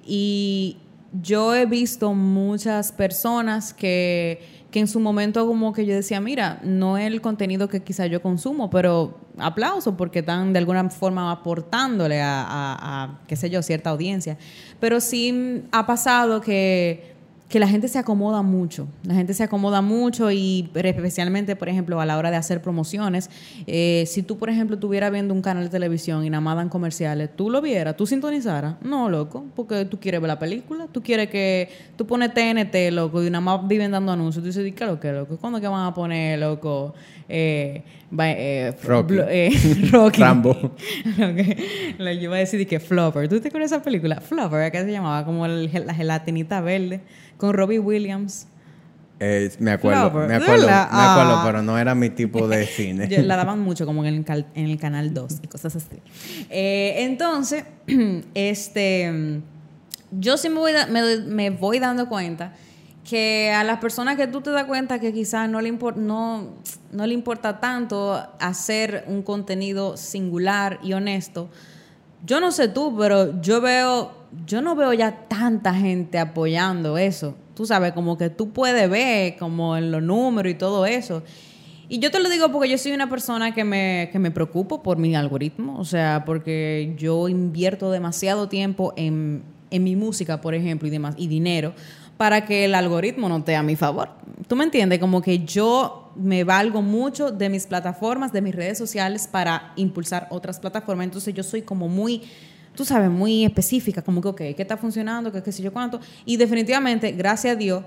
Y yo he visto muchas personas que, que en su momento como que yo decía, mira, no es el contenido que quizá yo consumo, pero aplauso porque están de alguna forma aportándole a, a- a, qué sé yo, cierta audiencia. Pero sí ha pasado que que la gente se acomoda mucho. La gente se acomoda mucho y especialmente, por ejemplo, a la hora de hacer promociones. eh, si tú, por ejemplo, estuvieras viendo un canal de televisión y nada más dan comerciales, ¿tú lo vieras? ¿Tú sintonizaras? No, loco, porque tú quieres ver la película. Tú quieres que... Tú pones TNT, loco, y nada más viven dando anuncios. Tú dices, ¿qué lo que, loco? ¿Cuándo que van a poner, loco? Eh, eh, Rocky. eh, Rocky. Rambo. Lo que- yo iba a decir de que Flubber. ¿Tú te acuerdas de esa película? Flubber, ¿qué se llamaba? Como el- la gelatinita verde con Robbie Williams. Eh, me acuerdo, Flower. me ¿De acuerdo, me acuerdo, Ah. pero no era mi tipo de cine. Yo- la daban mucho como en el, cal- en el canal 2 y cosas así. Eh, entonces, este, yo sí me voy, da- me, doy- me voy dando cuenta que a las personas que tú te das cuenta que quizás no le, impor- no, no le importa tanto hacer un contenido singular y honesto, yo no sé tú, pero yo veo, yo no veo ya tanta gente apoyando eso. Tú sabes, como que tú puedes ver como en los números y todo eso. Y yo te lo digo porque yo soy una persona que me, que me preocupo por mi algoritmo, o sea, porque yo invierto demasiado tiempo en, en mi música, por ejemplo, y demás, y dinero, para que el algoritmo no esté a mi favor. ¿Tú me entiendes? Como que yo me valgo mucho de mis plataformas, de mis redes sociales para impulsar otras plataformas. Entonces yo soy como muy tú sabes, muy específica, como que, ok, ¿qué está funcionando? ¿Qué, qué sé yo cuánto? Y definitivamente, gracias a Dios,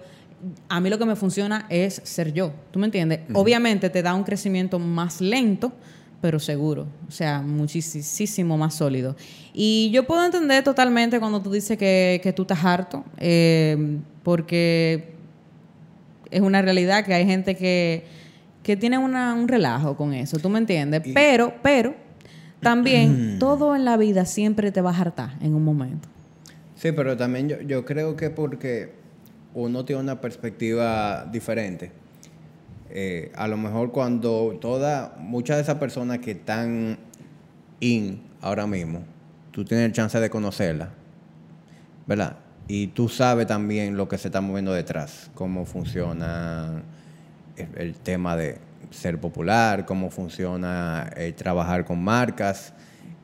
a mí lo que me funciona es ser yo, ¿tú me entiendes? Obviamente te da un crecimiento más lento, pero seguro, o sea, muchísimo más sólido. Y yo puedo entender totalmente cuando tú dices que, que tú estás harto, eh, porque es una realidad que hay gente que, que tiene una, un relajo con eso, ¿tú me entiendes? pero, pero, también todo en la vida siempre te va a hartar en un momento. Sí, pero también yo, yo creo que porque uno tiene una perspectiva diferente. Eh, a lo mejor cuando toda, muchas de esas personas que están in ahora mismo, tú tienes el chance de conocerla, ¿verdad? Y tú sabes también lo que se está moviendo detrás, cómo funciona el, tema de ser popular, cómo funciona eh, trabajar con marcas,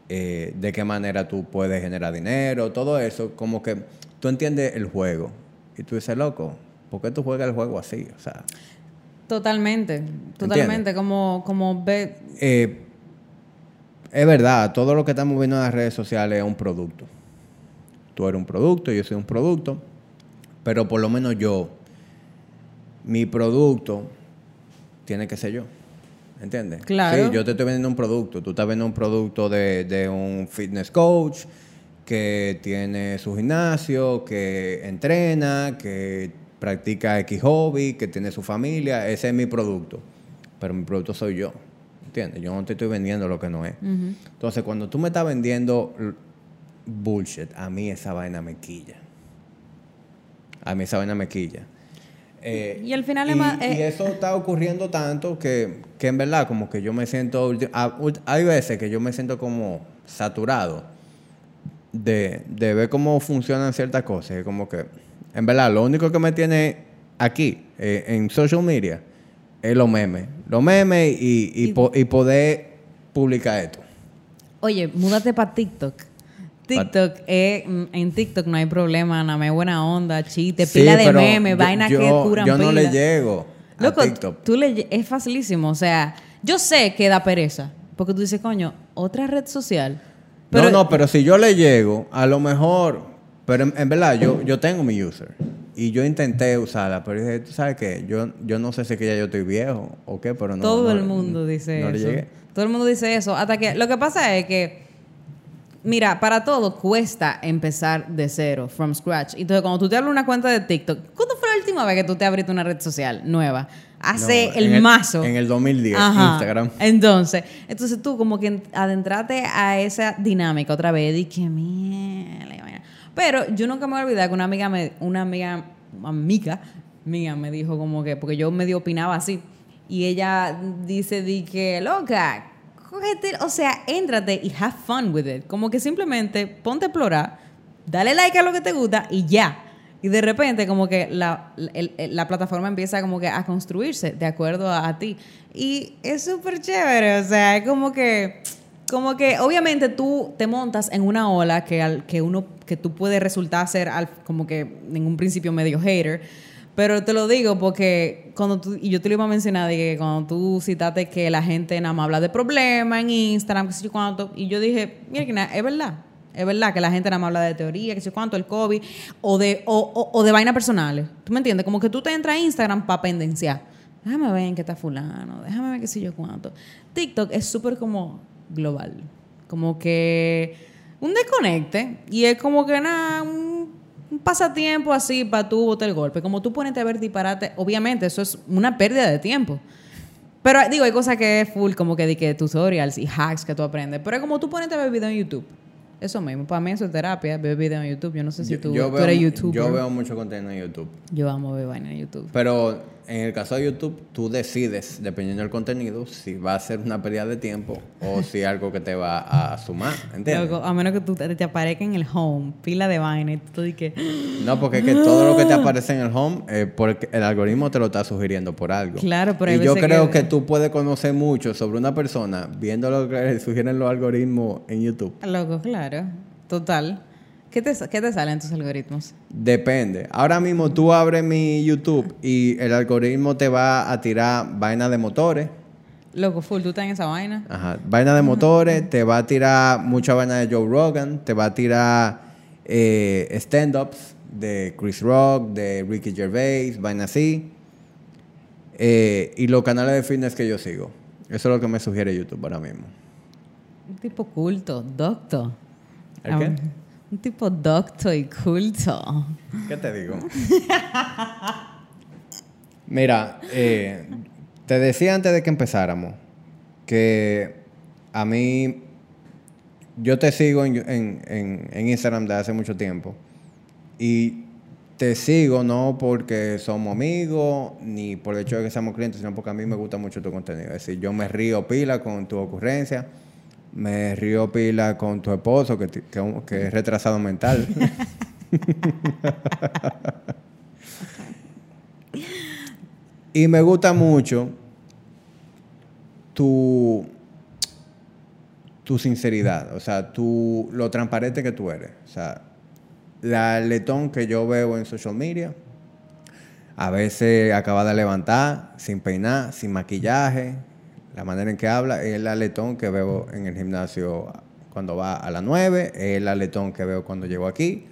eh, de qué manera tú puedes generar dinero, todo eso, como que tú entiendes el juego. Y tú dices, loco, ¿por qué tú juegas el juego así? O sea, totalmente, totalmente, como, como ve... Eh, es verdad, todo lo que estamos viendo en las redes sociales es un producto. Tú eres un producto, yo soy un producto, pero por lo menos yo, mi producto tiene que ser yo. ¿Entiendes? Claro. Sí, yo te estoy vendiendo un producto. Tú estás vendiendo un producto de, de un fitness coach, que tiene su gimnasio, que entrena, que practica X hobby, que tiene su familia, ese es mi producto. Pero mi producto soy yo. ¿Entiendes? Yo no te estoy vendiendo lo que no es. Entonces, cuando tú me estás vendiendo bullshit, a mí esa vaina me quilla. A mí esa vaina me quilla. Eh, y al final y, más, y eh, eso está ocurriendo tanto que, que en verdad como que yo me siento... Hay veces que yo me siento como saturado de, de ver cómo funcionan ciertas cosas. como que, en verdad, lo único que me tiene aquí, eh, en social media, es los memes. Los memes y, y, poder publicar esto. Oye, múdate para TikTok. TikTok, eh, en TikTok no hay problema, nada más buena onda, chiste, pila de memes, vaina que curan Yo no le llego a TikTok. Tú le, es facilísimo, o sea, yo sé que da pereza, porque tú dices, coño, otra red social no, no, pero si yo le llego, a lo mejor, pero en, verdad yo, yo tengo mi user y yo intenté usarla, pero dije, tú sabes qué, yo, yo no sé si es que ya yo estoy viejo o qué, pero no. Todo el mundo dice eso. Todo el mundo dice eso. Hasta que lo que pasa es que, mira, para todo cuesta empezar de cero, from scratch. Entonces, cuando tú te abres una cuenta de TikTok, ¿cuándo fue la última vez que tú te abriste una red social nueva? hace el, mazo. En el 2010, Instagram. Entonces, entonces tú como que adentrate a esa dinámica otra vez y que mierda. Pero yo nunca me voy a olvidar que una amiga, me, una amiga, amiga mía me dijo como que, porque yo medio opinaba así, y ella dice, di que, loca, cógete, o sea, éntrate y have fun with it. Como que simplemente ponte a explorar, dale like a lo que te gusta y ya. Y de repente como que la, la plataforma empieza como que a construirse de acuerdo a, ti. Y es súper chévere, o sea, es como que, como que obviamente tú te montas en una ola que, al, que, uno, que tú puedes resultar ser al, como que en un principio medio hater. Pero te lo digo porque cuando tú, y yo te lo iba a mencionar, de que cuando tú citaste que la gente nada más habla de problemas en Instagram, qué sé yo cuánto, y yo dije, mira, es verdad. Es verdad que la gente nada más habla de teoría, que sé cuánto, el COVID, o de, o, o, de vainas personales. ¿Tú me entiendes? Como que tú te entras a Instagram para pendenciar. Déjame ver en qué está fulano, déjame ver qué sé yo cuánto. TikTok es súper como global. Como que un desconecte. Y es como que nada, un, pasatiempo así para tú botar el golpe. Como tú ponerte a ver disparate, obviamente eso es una pérdida de tiempo. Pero digo, hay cosas que es full, como que, de que tutorials y hacks que tú aprendes. Pero es como tú ponerte a ver video en YouTube. Eso mismo, para mí eso es terapia, ver videos en YouTube. Yo no sé si tú, yo tú eres youtuber. Yo veo mucho contenido en YouTube. Yo amo ver vaina en YouTube. Pero en el caso de YouTube, tú decides, dependiendo del contenido, si va a ser una pérdida de tiempo o si algo que te va a sumar. ¿Entiendes? Loco, a menos que tú te, te aparezca en el home, pila de vaina y tú que. No, porque es que todo lo que te aparece en el home, eh, porque el algoritmo te lo está sugiriendo por algo. Claro, pero Y yo creo que- que... tú puedes conocer mucho sobre una persona viendo lo que le sugieren los algoritmos en YouTube. Loco, claro. Total. ¿Qué te, qué te salen tus algoritmos? Depende. Ahora mismo tú abres mi YouTube y el algoritmo te va a tirar vainas de motores. Loco, full, tú estás en esa vaina. Ajá. Vaina de motores, te va a tirar mucha vaina de Joe Rogan, te va a tirar eh, stand-ups de Chris Rock, de Ricky Gervais, vaina así. Eh, y los canales de fitness que yo sigo. Eso es lo que me sugiere YouTube ahora mismo. Un tipo culto, docto. ¿El qué? Un tipo docto y culto. ¿Qué te digo? Mira, eh, te decía antes de que empezáramos que a mí, yo te sigo en, en- en- en Instagram desde hace mucho tiempo y te sigo no porque somos amigos ni por el hecho de que seamos clientes, sino porque a mí me gusta mucho tu contenido. Es decir, yo me río pila con tu ocurrencia, me río pila con tu esposo que, que es retrasado mental. Y me gusta mucho tu, tu sinceridad, o sea, tu, lo transparente que tú eres. O sea, la letón que yo veo en social media, a veces acaba de levantar, sin peinar, sin maquillaje, la manera en que habla, es la letón que veo en el gimnasio cuando va a las 9, es la letón que veo cuando llego aquí.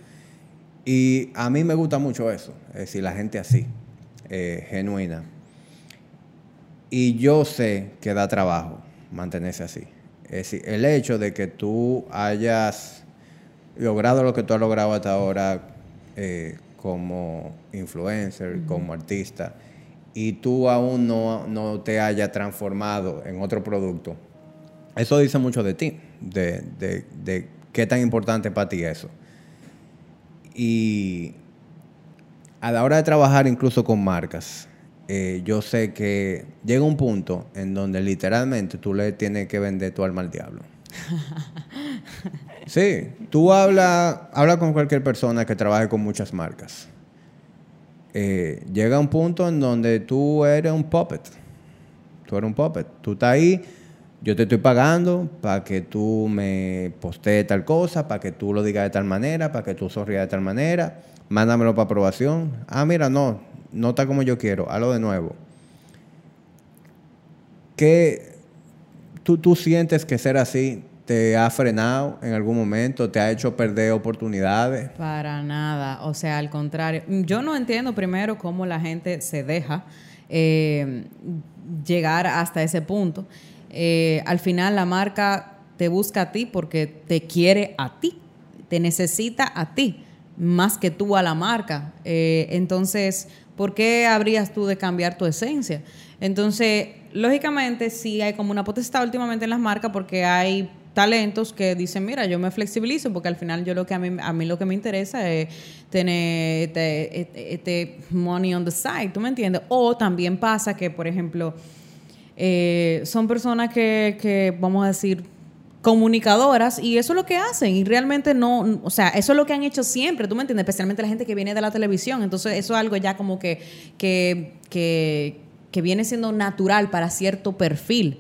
Y a mí me gusta mucho eso, es decir, la gente así, eh, genuina. Y yo sé que da trabajo mantenerse así. Es decir, el hecho de que tú hayas logrado lo que tú has logrado hasta ahora eh, como influencer, como artista, y tú aún no, no te hayas transformado en otro producto, eso dice mucho de ti, de, de- de qué tan importante para ti eso. Y a la hora de trabajar incluso con marcas, eh, yo sé que llega un punto en donde literalmente tú le tienes que vender tu alma al diablo. Sí, tú habla, habla con cualquier persona que trabaje con muchas marcas. Eh, llega un punto en donde tú eres un puppet. Tú eres un puppet. Tú estás ahí, yo te estoy pagando para que tú me postees tal cosa, para que tú lo digas de tal manera, para que tú sonrías de tal manera. Mándamelo para aprobación. Ah, mira, no, no está como yo quiero. Hazlo de nuevo. ¿Qué tú, tú sientes que ser así te ha frenado en algún momento? ¿Te ha hecho perder oportunidades? Para nada, o sea, al contrario. Yo no entiendo primero cómo la gente se deja eh, llegar hasta ese punto. Eh, al final la marca te busca a ti porque te quiere a ti, te necesita a ti, más que tú a la marca. Eh, entonces, ¿por qué habrías tú de cambiar tu esencia? Entonces, lógicamente, sí hay como una potestad últimamente en las marcas porque hay talentos que dicen, mira, yo me flexibilizo porque al final yo lo que a mí, a mí lo que me interesa es tener este, este- este money on the side, ¿tú me entiendes? O también pasa que, por ejemplo, eh, son personas que, que, vamos a decir, comunicadoras y eso es lo que hacen y realmente no, o sea, eso es lo que han hecho siempre, tú me entiendes, especialmente la gente que viene de la televisión, entonces eso es algo ya como que, que, que, que viene siendo natural para cierto perfil.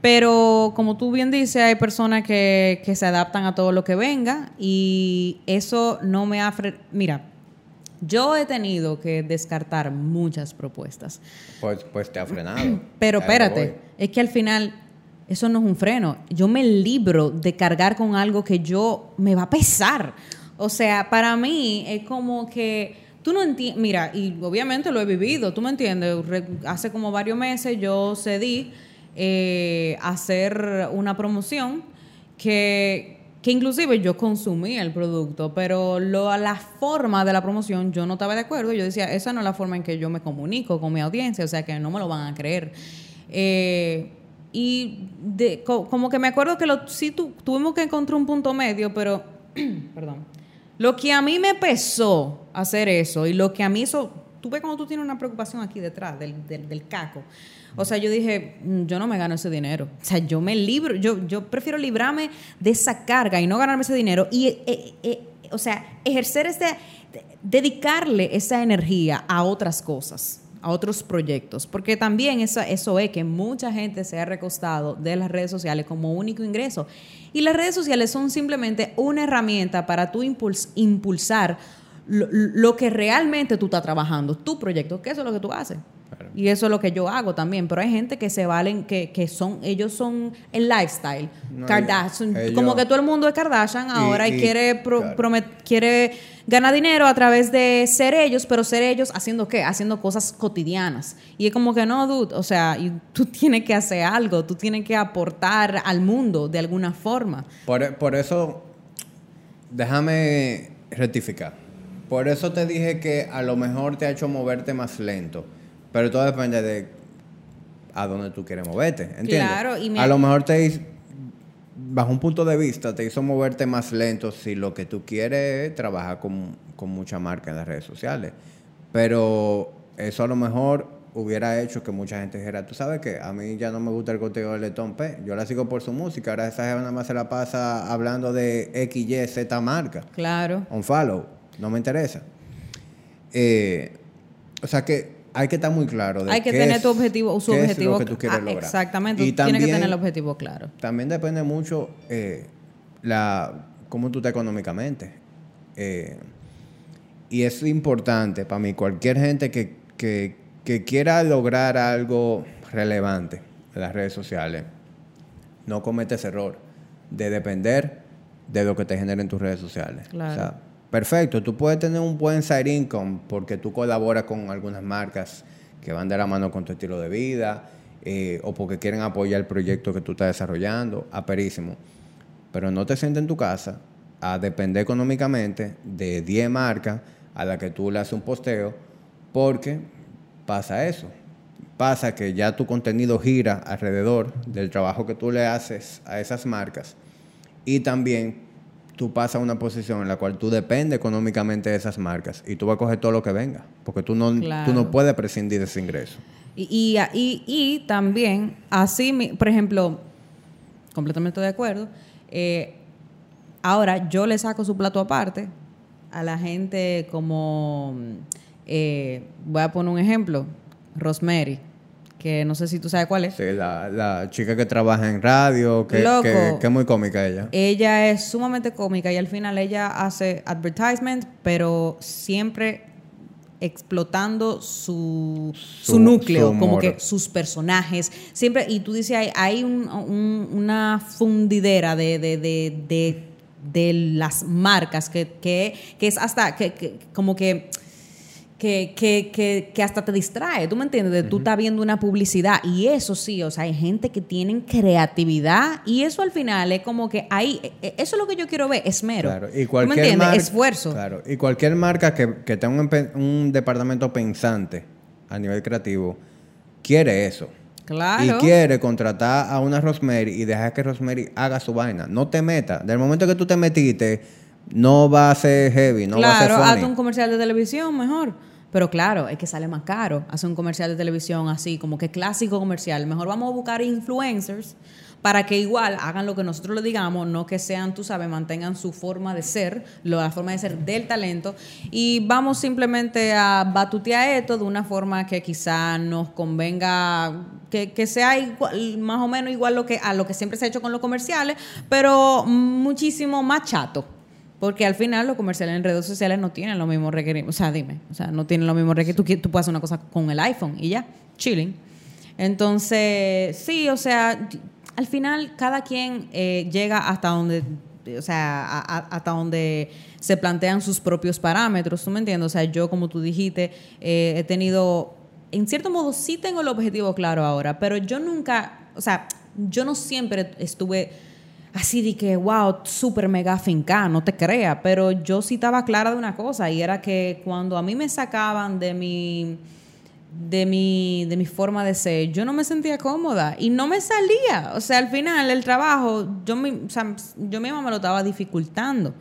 Pero como tú bien dices, hay personas que, que se adaptan a todo lo que venga y eso no me ha... Mira, yo he tenido que descartar muchas propuestas. Pues, pues te ha frenado. Pero espérate, es que al final eso no es un freno. Yo me libro de cargar con algo que yo me va a pesar. O sea, para mí es como que tú no entiendes. Mira, y obviamente lo he vivido, tú me entiendes. Re- Hace como varios meses yo cedí eh, hacer una promoción que, que inclusive yo consumía el producto, pero lo, la forma de la promoción yo no estaba de acuerdo. Yo decía, esa no es la forma en que yo me comunico con mi audiencia, o sea que no me lo van a creer. Eh, y de- co- como que me acuerdo que lo, sí tu- tuvimos que encontrar un punto medio, pero, perdón, lo que a mí me pesó hacer eso y lo que a mí hizo tú ves cuando tú tienes una preocupación aquí detrás del, del, caco. O sea, yo dije, mm, yo no me gano ese dinero. O sea, yo me libro, yo, yo prefiero librarme de esa carga y no ganarme ese dinero y, eh, eh, o sea, ejercer este, dedicarle esa energía a otras cosas a otros proyectos, porque también eso, eso es que mucha gente se ha recostado de las redes sociales como único ingreso. Y las redes sociales son simplemente una herramienta para tú impulsar lo, que realmente tú estás trabajando, tu proyecto, que eso es lo que tú haces. Y eso es lo que yo hago también. Pero hay gente que se valen, que, que son, ellos son el lifestyle. Kardashian. como que todo el mundo es Kardashian ahora y, quiere, quiere ganar dinero a través de ser ellos, pero ser ellos haciendo qué? Haciendo cosas cotidianas. Y es como que no, dude. O sea, tú tienes que hacer algo, tú tienes que aportar al mundo de alguna forma. Por, por eso, déjame rectificar. Por eso te dije que a lo mejor te ha hecho moverte más lento pero todo depende de a dónde tú quieres moverte. ¿Entiendes? Claro, y A lo mejor te bajo un punto de vista, te hizo moverte más lento si lo que tú quieres es trabajar con, mucha marca en las redes sociales. Pero eso a lo mejor hubiera hecho que mucha gente dijera, tú sabes que a mí ya no me gusta el contenido de Letón P, yo la sigo por su música, ahora esa gente nada más se la pasa hablando de X, Y, Z marca. Claro. On follow, no me interesa. Eh, o sea que hay que estar muy claro. De hay que tener tu objetivo, su objetivo. que tú quieres ah, lograr. Exactamente, y tienes que tener el objetivo claro. También depende mucho eh, la cómo tú estás económicamente. Eh, y es importante para mí, cualquier gente que, que, que, quiera lograr algo relevante en las redes sociales, no comete ese error de depender de lo que te generen tus redes sociales. Claro. Perfecto, tú puedes tener un buen side income porque tú colaboras con algunas marcas que van de la mano con tu estilo de vida eh, o porque quieren apoyar el proyecto que tú estás desarrollando, aperísimo. Pero no te sientes en tu casa a depender económicamente de 10 marcas a las que tú le haces un posteo porque pasa eso. Pasa que ya tu contenido gira alrededor del trabajo que tú le haces a esas marcas y también tú pasas a una posición en la cual tú dependes económicamente de esas marcas y tú vas a coger todo lo que venga, porque tú no, tú no puedes prescindir de ese ingreso. Y, y, y, también, así, por ejemplo, completamente de acuerdo, eh, ahora yo le saco su plato aparte a la gente como, eh, voy a poner un ejemplo, Rosemary que no sé si tú sabes cuál es. Sí, la, chica que trabaja en radio, que, es muy cómica ella. Ella es sumamente cómica y al final ella hace advertisement, pero siempre explotando su, su, núcleo, como que sus personajes, siempre, y tú dices, hay, hay una fundidera de, de, de, de, las marcas que, que, que es hasta que como que que, que, que, hasta te distrae, ¿tú me entiendes? De tú estás viendo una publicidad y eso sí, o sea, hay gente que tienen creatividad y eso al final es como que ahí, e, e, eso es lo que yo quiero ver, esmero. Claro, y cualquier ¿Tú me entiendes? Esfuerzo. Claro, y cualquier marca que, que tenga un, departamento pensante a nivel creativo quiere eso. Claro. Y quiere contratar a una Rosemary y dejar que Rosemary haga su vaina. No te metas. Del momento que tú te metiste, no va a ser heavy, no va a ser funny. Claro, hazte un comercial de televisión mejor. Pero claro, es que sale más caro hacer un comercial de televisión así, como que clásico comercial. Mejor vamos a buscar influencers para que igual hagan lo que nosotros le digamos, no que sean, tú sabes, mantengan su forma de ser, la forma de ser del talento. Y vamos simplemente a batutear esto de una forma que quizá nos convenga, que, que sea igual, más o menos igual lo que, a lo que siempre se ha hecho con los comerciales, pero muchísimo más chato. Porque al final los comerciales en redes sociales no tienen los mismos requerimientos. O sea, dime, o sea, no tienen los mismos requerimientos. Tú, puedes hacer una cosa con el iPhone y ya, chilling. Entonces, sí, o sea, al final cada quien eh, llega hasta donde, o sea, hasta donde se plantean sus propios parámetros, ¿tú me entiendes? O sea, yo, como tú dijiste, eh, he tenido, en cierto modo, sí tengo el objetivo claro ahora, pero yo nunca, o sea, yo no siempre estuve así de que, wow, súper mega finca, no te creas, pero yo sí estaba clara de una cosa y era que cuando a mí me sacaban de mi de mi, de mi forma de ser, yo no me sentía cómoda y no me salía. O sea, al final el trabajo, yo, o sea, yo misma me lo estaba dificultando.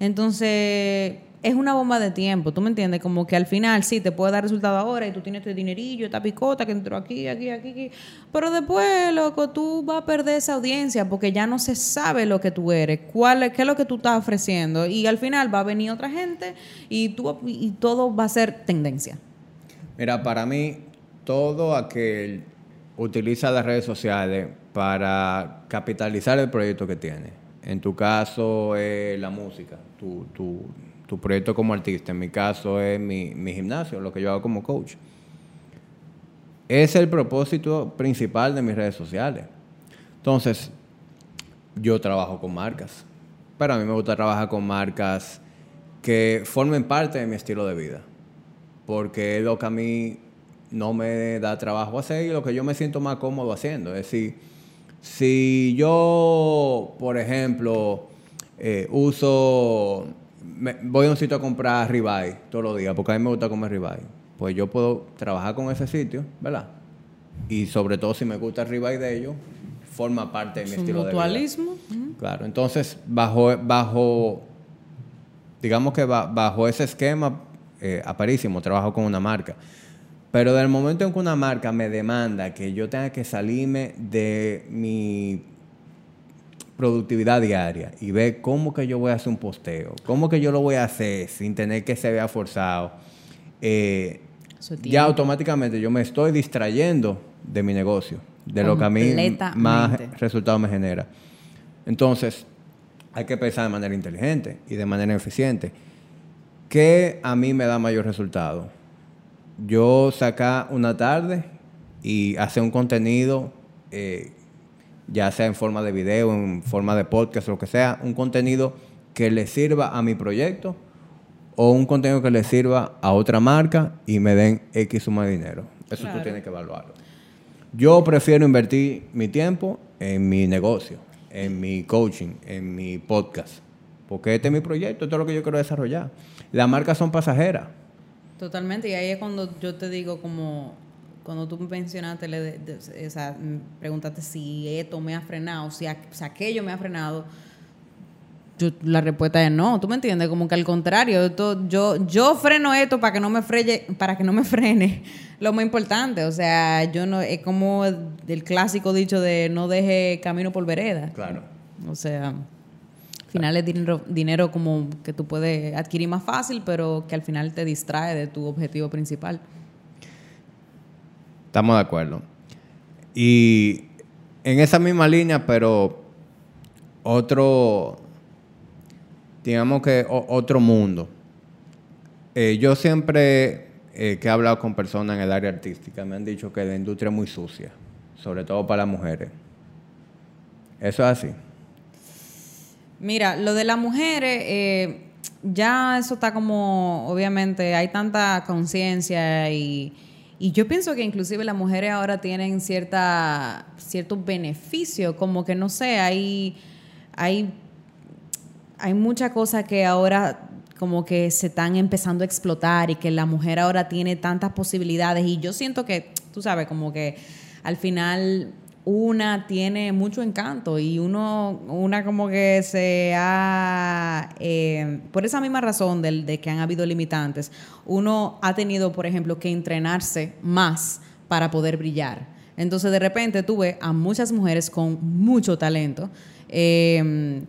Entonces, es una bomba de tiempo, ¿tú me entiendes? Como que al final sí te puede dar resultado ahora y tú tienes este dinerillo, esta picota que entró aquí, aquí, aquí, aquí. Pero después, loco, tú vas a perder esa audiencia porque ya no se sabe lo que tú eres, cuál es, qué es lo que tú estás ofreciendo. Y al final va a venir otra gente y, tú, y todo va a ser tendencia. Mira, para mí, todo aquel utiliza las redes sociales para capitalizar el proyecto que tiene. En tu caso es la música, tu, tu, tu proyecto como artista. En mi caso es mi, mi, gimnasio, lo que yo hago como coach. Es el propósito principal de mis redes sociales. Entonces, yo trabajo con marcas, pero a mí me gusta trabajar con marcas que formen parte de mi estilo de vida, porque es lo que a mí no me da trabajo hacer y lo que yo me siento más cómodo haciendo. Es decir, si yo, por ejemplo, eh, uso voy a un sitio a comprar ribeye todos los días, porque a mí me gusta comer ribeye. Pues yo puedo trabajar con ese sitio, ¿verdad? Y sobre todo si me gusta el ribeye de ellos, forma parte de mi estilo de vida. Claro, entonces bajo, bajo digamos que bajo ese esquema, eh, aparísimo, trabajo con una marca. Pero del momento en que una marca me demanda que yo tenga que salirme de mi productividad diaria y ve cómo que yo voy a hacer un posteo, cómo que yo lo voy a hacer sin tener que se vea forzado, eh, ya automáticamente yo me estoy distrayendo de mi negocio, de lo que a mí más resultados me genera. Entonces, hay que pensar de manera inteligente y de manera eficiente. ¿Qué a mí me da mayor resultado? Yo sacar una tarde y hacer un contenido eh, ya sea en forma de video, en forma de podcast, lo que sea, un contenido que le sirva a mi proyecto o un contenido que le sirva a otra marca y me den X suma de dinero. Eso tú tienes que evaluarlo. Yo prefiero invertir mi tiempo en mi negocio, en mi coaching, en mi podcast, porque este es mi proyecto, esto es lo que yo quiero desarrollar. Las marcas son pasajeras. Totalmente, y ahí es cuando yo te digo como cuando tú mencionaste, le o sea, preguntaste si esto me ha frenado, si, aquello me ha frenado, la respuesta es no, ¿tú me entiendes? Como que al contrario, yo, yo freno esto para que no me frene, para que no me frene lo más importante, o sea, yo no, es como el clásico dicho de no deje camino por vereda. Claro. O sea, al final es dinero, dinero como que tú puedes adquirir más fácil, pero que al final te distrae de tu objetivo principal. Estamos de acuerdo. Y en esa misma línea, pero otro, digamos que otro mundo. Eh, yo siempre eh, que he hablado con personas en el área artística me han dicho que la industria es muy sucia, sobre todo para las mujeres. ¿Eso es así? Mira, lo de las mujeres, eh, ya eso está como, obviamente, hay tanta conciencia y y yo pienso que inclusive las mujeres ahora tienen cierta, cierto beneficio, como que no sé, hay, hay, hay muchas cosas que ahora como que se están empezando a explotar y que la mujer ahora tiene tantas posibilidades. Y yo siento que, tú sabes, como que al final una tiene mucho encanto y uno, una como que se ha, eh, por esa misma razón de, de, que han habido limitantes, uno ha tenido, por ejemplo, que entrenarse más para poder brillar. Entonces, de repente, tuve a muchas mujeres con mucho talento. Eh,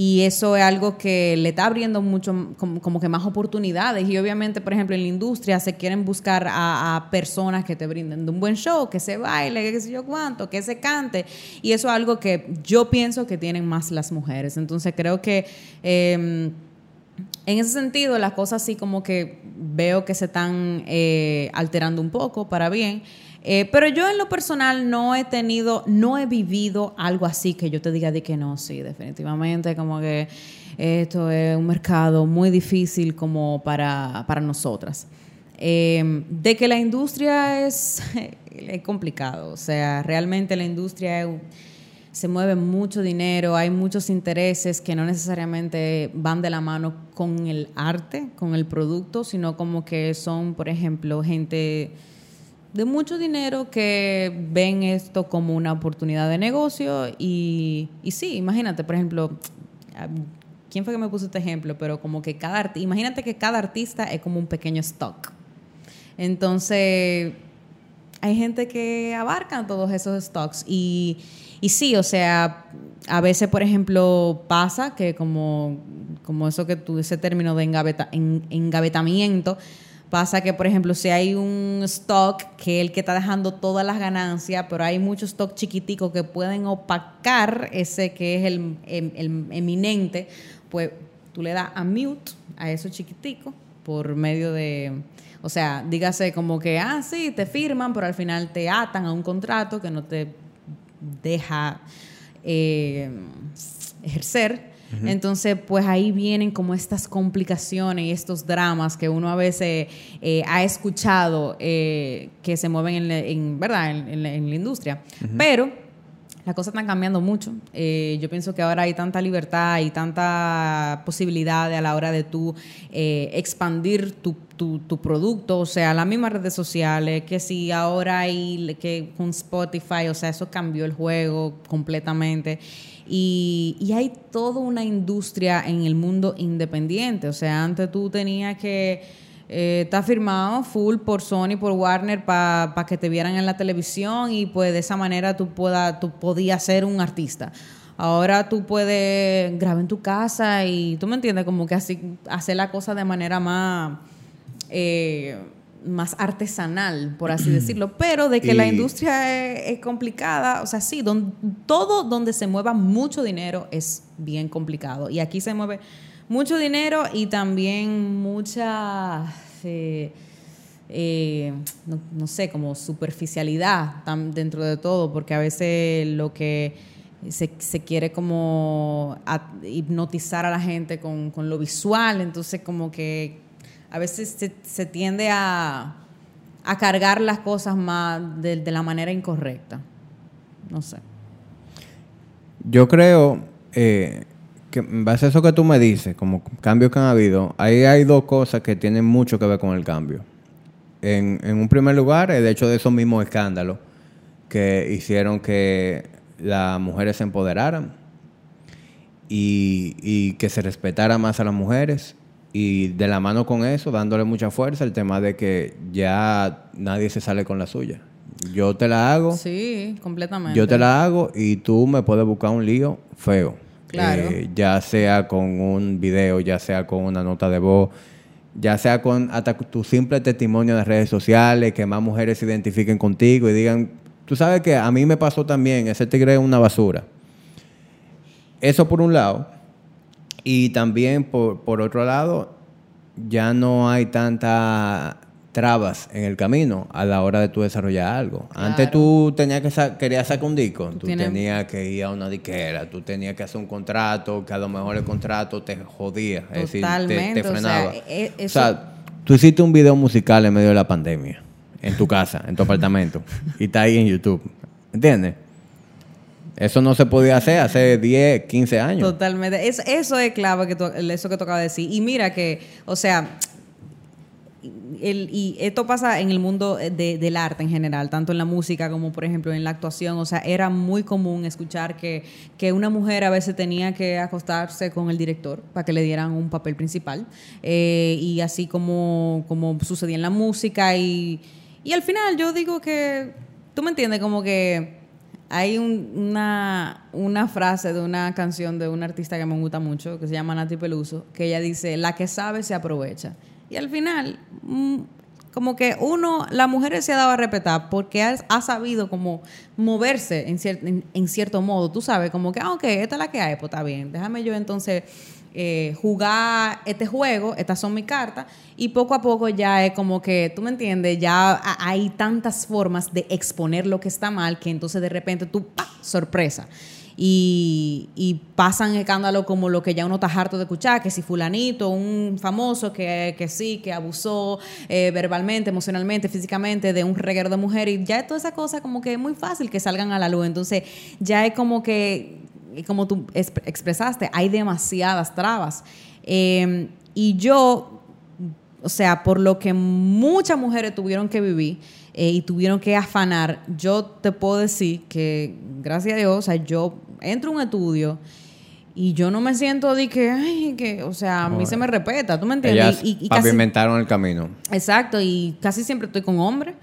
y eso es algo que le está abriendo mucho, como, que más oportunidades. Y obviamente, por ejemplo, en la industria se quieren buscar a, personas que te brinden un buen show, que se baile, que sé yo cuánto, que se cante. Y eso es algo que yo pienso que tienen más las mujeres. Entonces creo que... Em, en ese sentido, las cosas sí como que veo que se están eh, alterando un poco para bien. Eh, pero yo en lo personal no he tenido, no he vivido algo así que yo te diga de que no, sí, definitivamente como que esto es un mercado muy difícil como para, para nosotras. Eh, de que la industria es, complicado, o sea, realmente la industria se mueve mucho dinero, hay muchos intereses que no necesariamente van de la mano con el arte, con el producto, sino como que son, por ejemplo, gente de mucho dinero que ven esto como una oportunidad de negocio y, y sí, imagínate, por ejemplo, ¿quién fue que me puso este ejemplo? Pero como que cada imagínate que cada artista es como un pequeño stock. Entonces, hay gente que abarca todos esos stocks y, y sí, o sea, a veces, por ejemplo, pasa que como, como eso que tú, ese término de engaveta, engavetamiento, pasa que, por ejemplo, si hay un stock que el que está dejando todas las ganancias, pero hay muchos stock chiquiticos que pueden opacar ese que es el, el eminente, pues tú le das a mute a eso chiquitico por medio de, o sea, dígase como que, ah, sí, te firman, pero al final te atan a un contrato que no te deja eh, ejercer. Entonces, pues ahí vienen como estas complicaciones y estos dramas que uno a veces eh, ha escuchado eh, que se mueven en, ¿verdad? en, la, industria. Pero las cosas están cambiando mucho. Eh, yo pienso que ahora hay tanta libertad y tanta posibilidad a la hora de tú eh, expandir tu, producto, o sea, las mismas redes sociales, que si ahora hay que con Spotify, o sea, eso cambió el juego completamente. Y, hay toda una industria en el mundo independiente. O sea, antes tú tenías que eh, está firmado full por Sony, por Warner, para que te vieran en la televisión y pues de esa manera tú, pueda, tú podías ser un artista. Ahora tú puedes grabar en tu casa y tú me entiendes, como que así hacer la cosa de manera más, eh, más artesanal, por así decirlo. Pero de que la industria es, complicada, o sea, sí, todo donde se mueva mucho dinero es bien complicado. Y aquí se mueve mucho dinero y también mucha, eh, eh, no, sé, como superficialidad dentro de todo, porque a veces lo que se, quiere como hipnotizar a la gente con, lo visual, entonces como que a veces se, tiende a, cargar las cosas más de, de la manera incorrecta. No sé. Yo creo... Eh, que en base a eso que tú me dices, como cambios que han habido, ahí hay dos cosas que tienen mucho que ver con el cambio. En, un primer lugar, el hecho de esos mismos escándalos que hicieron que las mujeres se empoderaran y, y, que se respetara más a las mujeres. Y de la mano con eso, dándole mucha fuerza, el tema de que ya nadie se sale con la suya. Yo te la hago. Sí, completamente. Yo te la hago y tú me puedes buscar un lío feo eh, ya sea con un video, ya sea con una nota de voz, ya sea con hasta tu simple testimonio de redes sociales, que más mujeres se identifiquen contigo y digan, tú sabes que a mí me pasó también, ese tigre es una basura. Eso por un lado. Y también por, por otro lado, ya no hay tanta trabas en el camino a la hora de tú desarrollar algo. Antes tú tenías que querías sacar un disco, tú, tenías que ir a una diquera, tú tenías que hacer un contrato, que a lo mejor el contrato te jodía, es decir, te, frenaba. E, e, o sea, tú hiciste un video musical en medio de la pandemia, en tu casa, en tu apartamento, y está ahí en YouTube. ¿Entiendes? Eso no se podía hacer hace 10, 15 años. Totalmente. eso es clave, que eso que tú acabas de decir. Y mira que, o sea, y esto pasa en el mundo eh, del arte en general, tanto en la música como por ejemplo en la actuación, o sea, era muy común escuchar que, una mujer a veces tenía que acostarse con el director para que le dieran un papel principal, eh, y así como, como sucedía en la música, y, al final yo digo que, tú me entiendes, como que hay una, una frase de una canción de una artista que me gusta mucho, que se llama Nati Peluso, que ella dice, la que sabe se aprovecha. Y al final, mm, como que uno, la mujer se ha dado a respetar porque ha, sabido como moverse en, en, cierto modo. Tú sabes, como que, ah, ok, esta es la que hay, pues está bien. Déjame yo entonces eh, jugar este juego, estas son mis cartas, y poco a poco ya es como que, tú me entiendes, ya hay tantas formas de exponer lo que está mal que entonces de repente tú, ¡pah! sorpresa y, y pasan escándalos como lo que ya uno está harto de escuchar, que si fulanito, un famoso que, que sí, que abusó eh, verbalmente, emocionalmente, físicamente de un reguero de mujer y ya toda esa cosa como que es muy fácil que salgan a la luz. Entonces ya es como que, como tú expresaste, hay demasiadas trabas. Em, y yo, o sea, por lo que muchas mujeres tuvieron que vivir, eh, y tuvieron que afanar, yo te puedo decir que, gracias a Dios, o sea, yo entro a un estudio y yo no me siento de que, ay, que, o sea, a mí se me respeta, ¿tú me entiendes? Ellas y, y pavimentaron el camino. Exacto, y casi siempre estoy con hombres.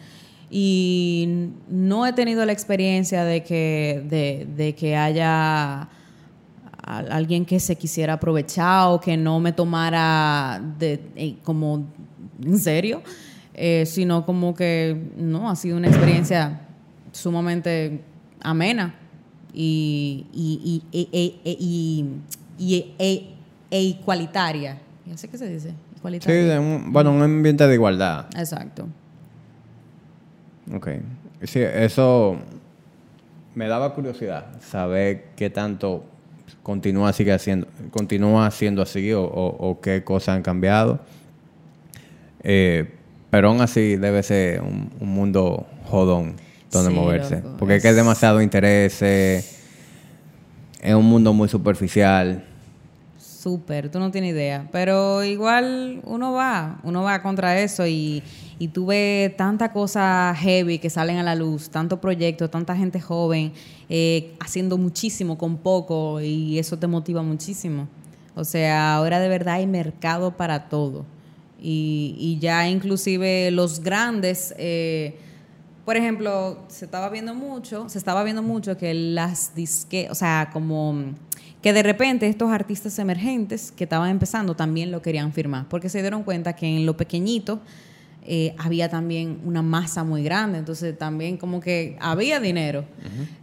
Y no he tenido la experiencia de que, de, de que haya alguien que se quisiera aprovechar o que no me tomara de, eh, como en serio, eh, sino como que no, ha sido una experiencia sumamente amena y, y, y, e- e- y, y- e- e igualitaria. ¿Ya sé qué se dice? Sí, Igualitaria. un- bueno, un ambiente de igualdad. Exacto. Ok. Sí, eso me daba curiosidad saber qué tanto continúa sigue haciendo, continúa siendo así o, o- o qué cosas han cambiado. Eh, pero aún así debe ser un, un mundo jodón donde Sí, moverse. loco, Porque es que hay demasiado interés. es un mundo muy superficial. Súper, tú no tienes idea. Pero igual uno va, uno va contra eso y, y tú ves tanta cosa heavy que salen a la luz, tanto proyectos, tanta gente joven eh, haciendo muchísimo con poco y eso te motiva muchísimo. O sea, ahora de verdad hay mercado para todo. Y, y ya inclusive los grandes... eh, por ejemplo, se estaba viendo mucho, se estaba viendo mucho que las disque, o sea, como que de repente estos artistas emergentes que estaban empezando también lo querían firmar, porque se dieron cuenta que en lo pequeñito eh, había también una masa muy grande, entonces también como que había dinero.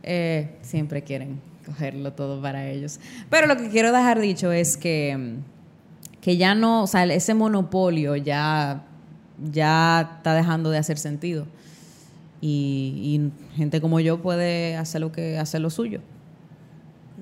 Eh, siempre quieren cogerlo todo para ellos. Pero lo que quiero dejar dicho es que, que ya no, o sea, ese monopolio ya, ya está dejando de hacer sentido y, y gente como yo puede hacer lo que hacer lo suyo.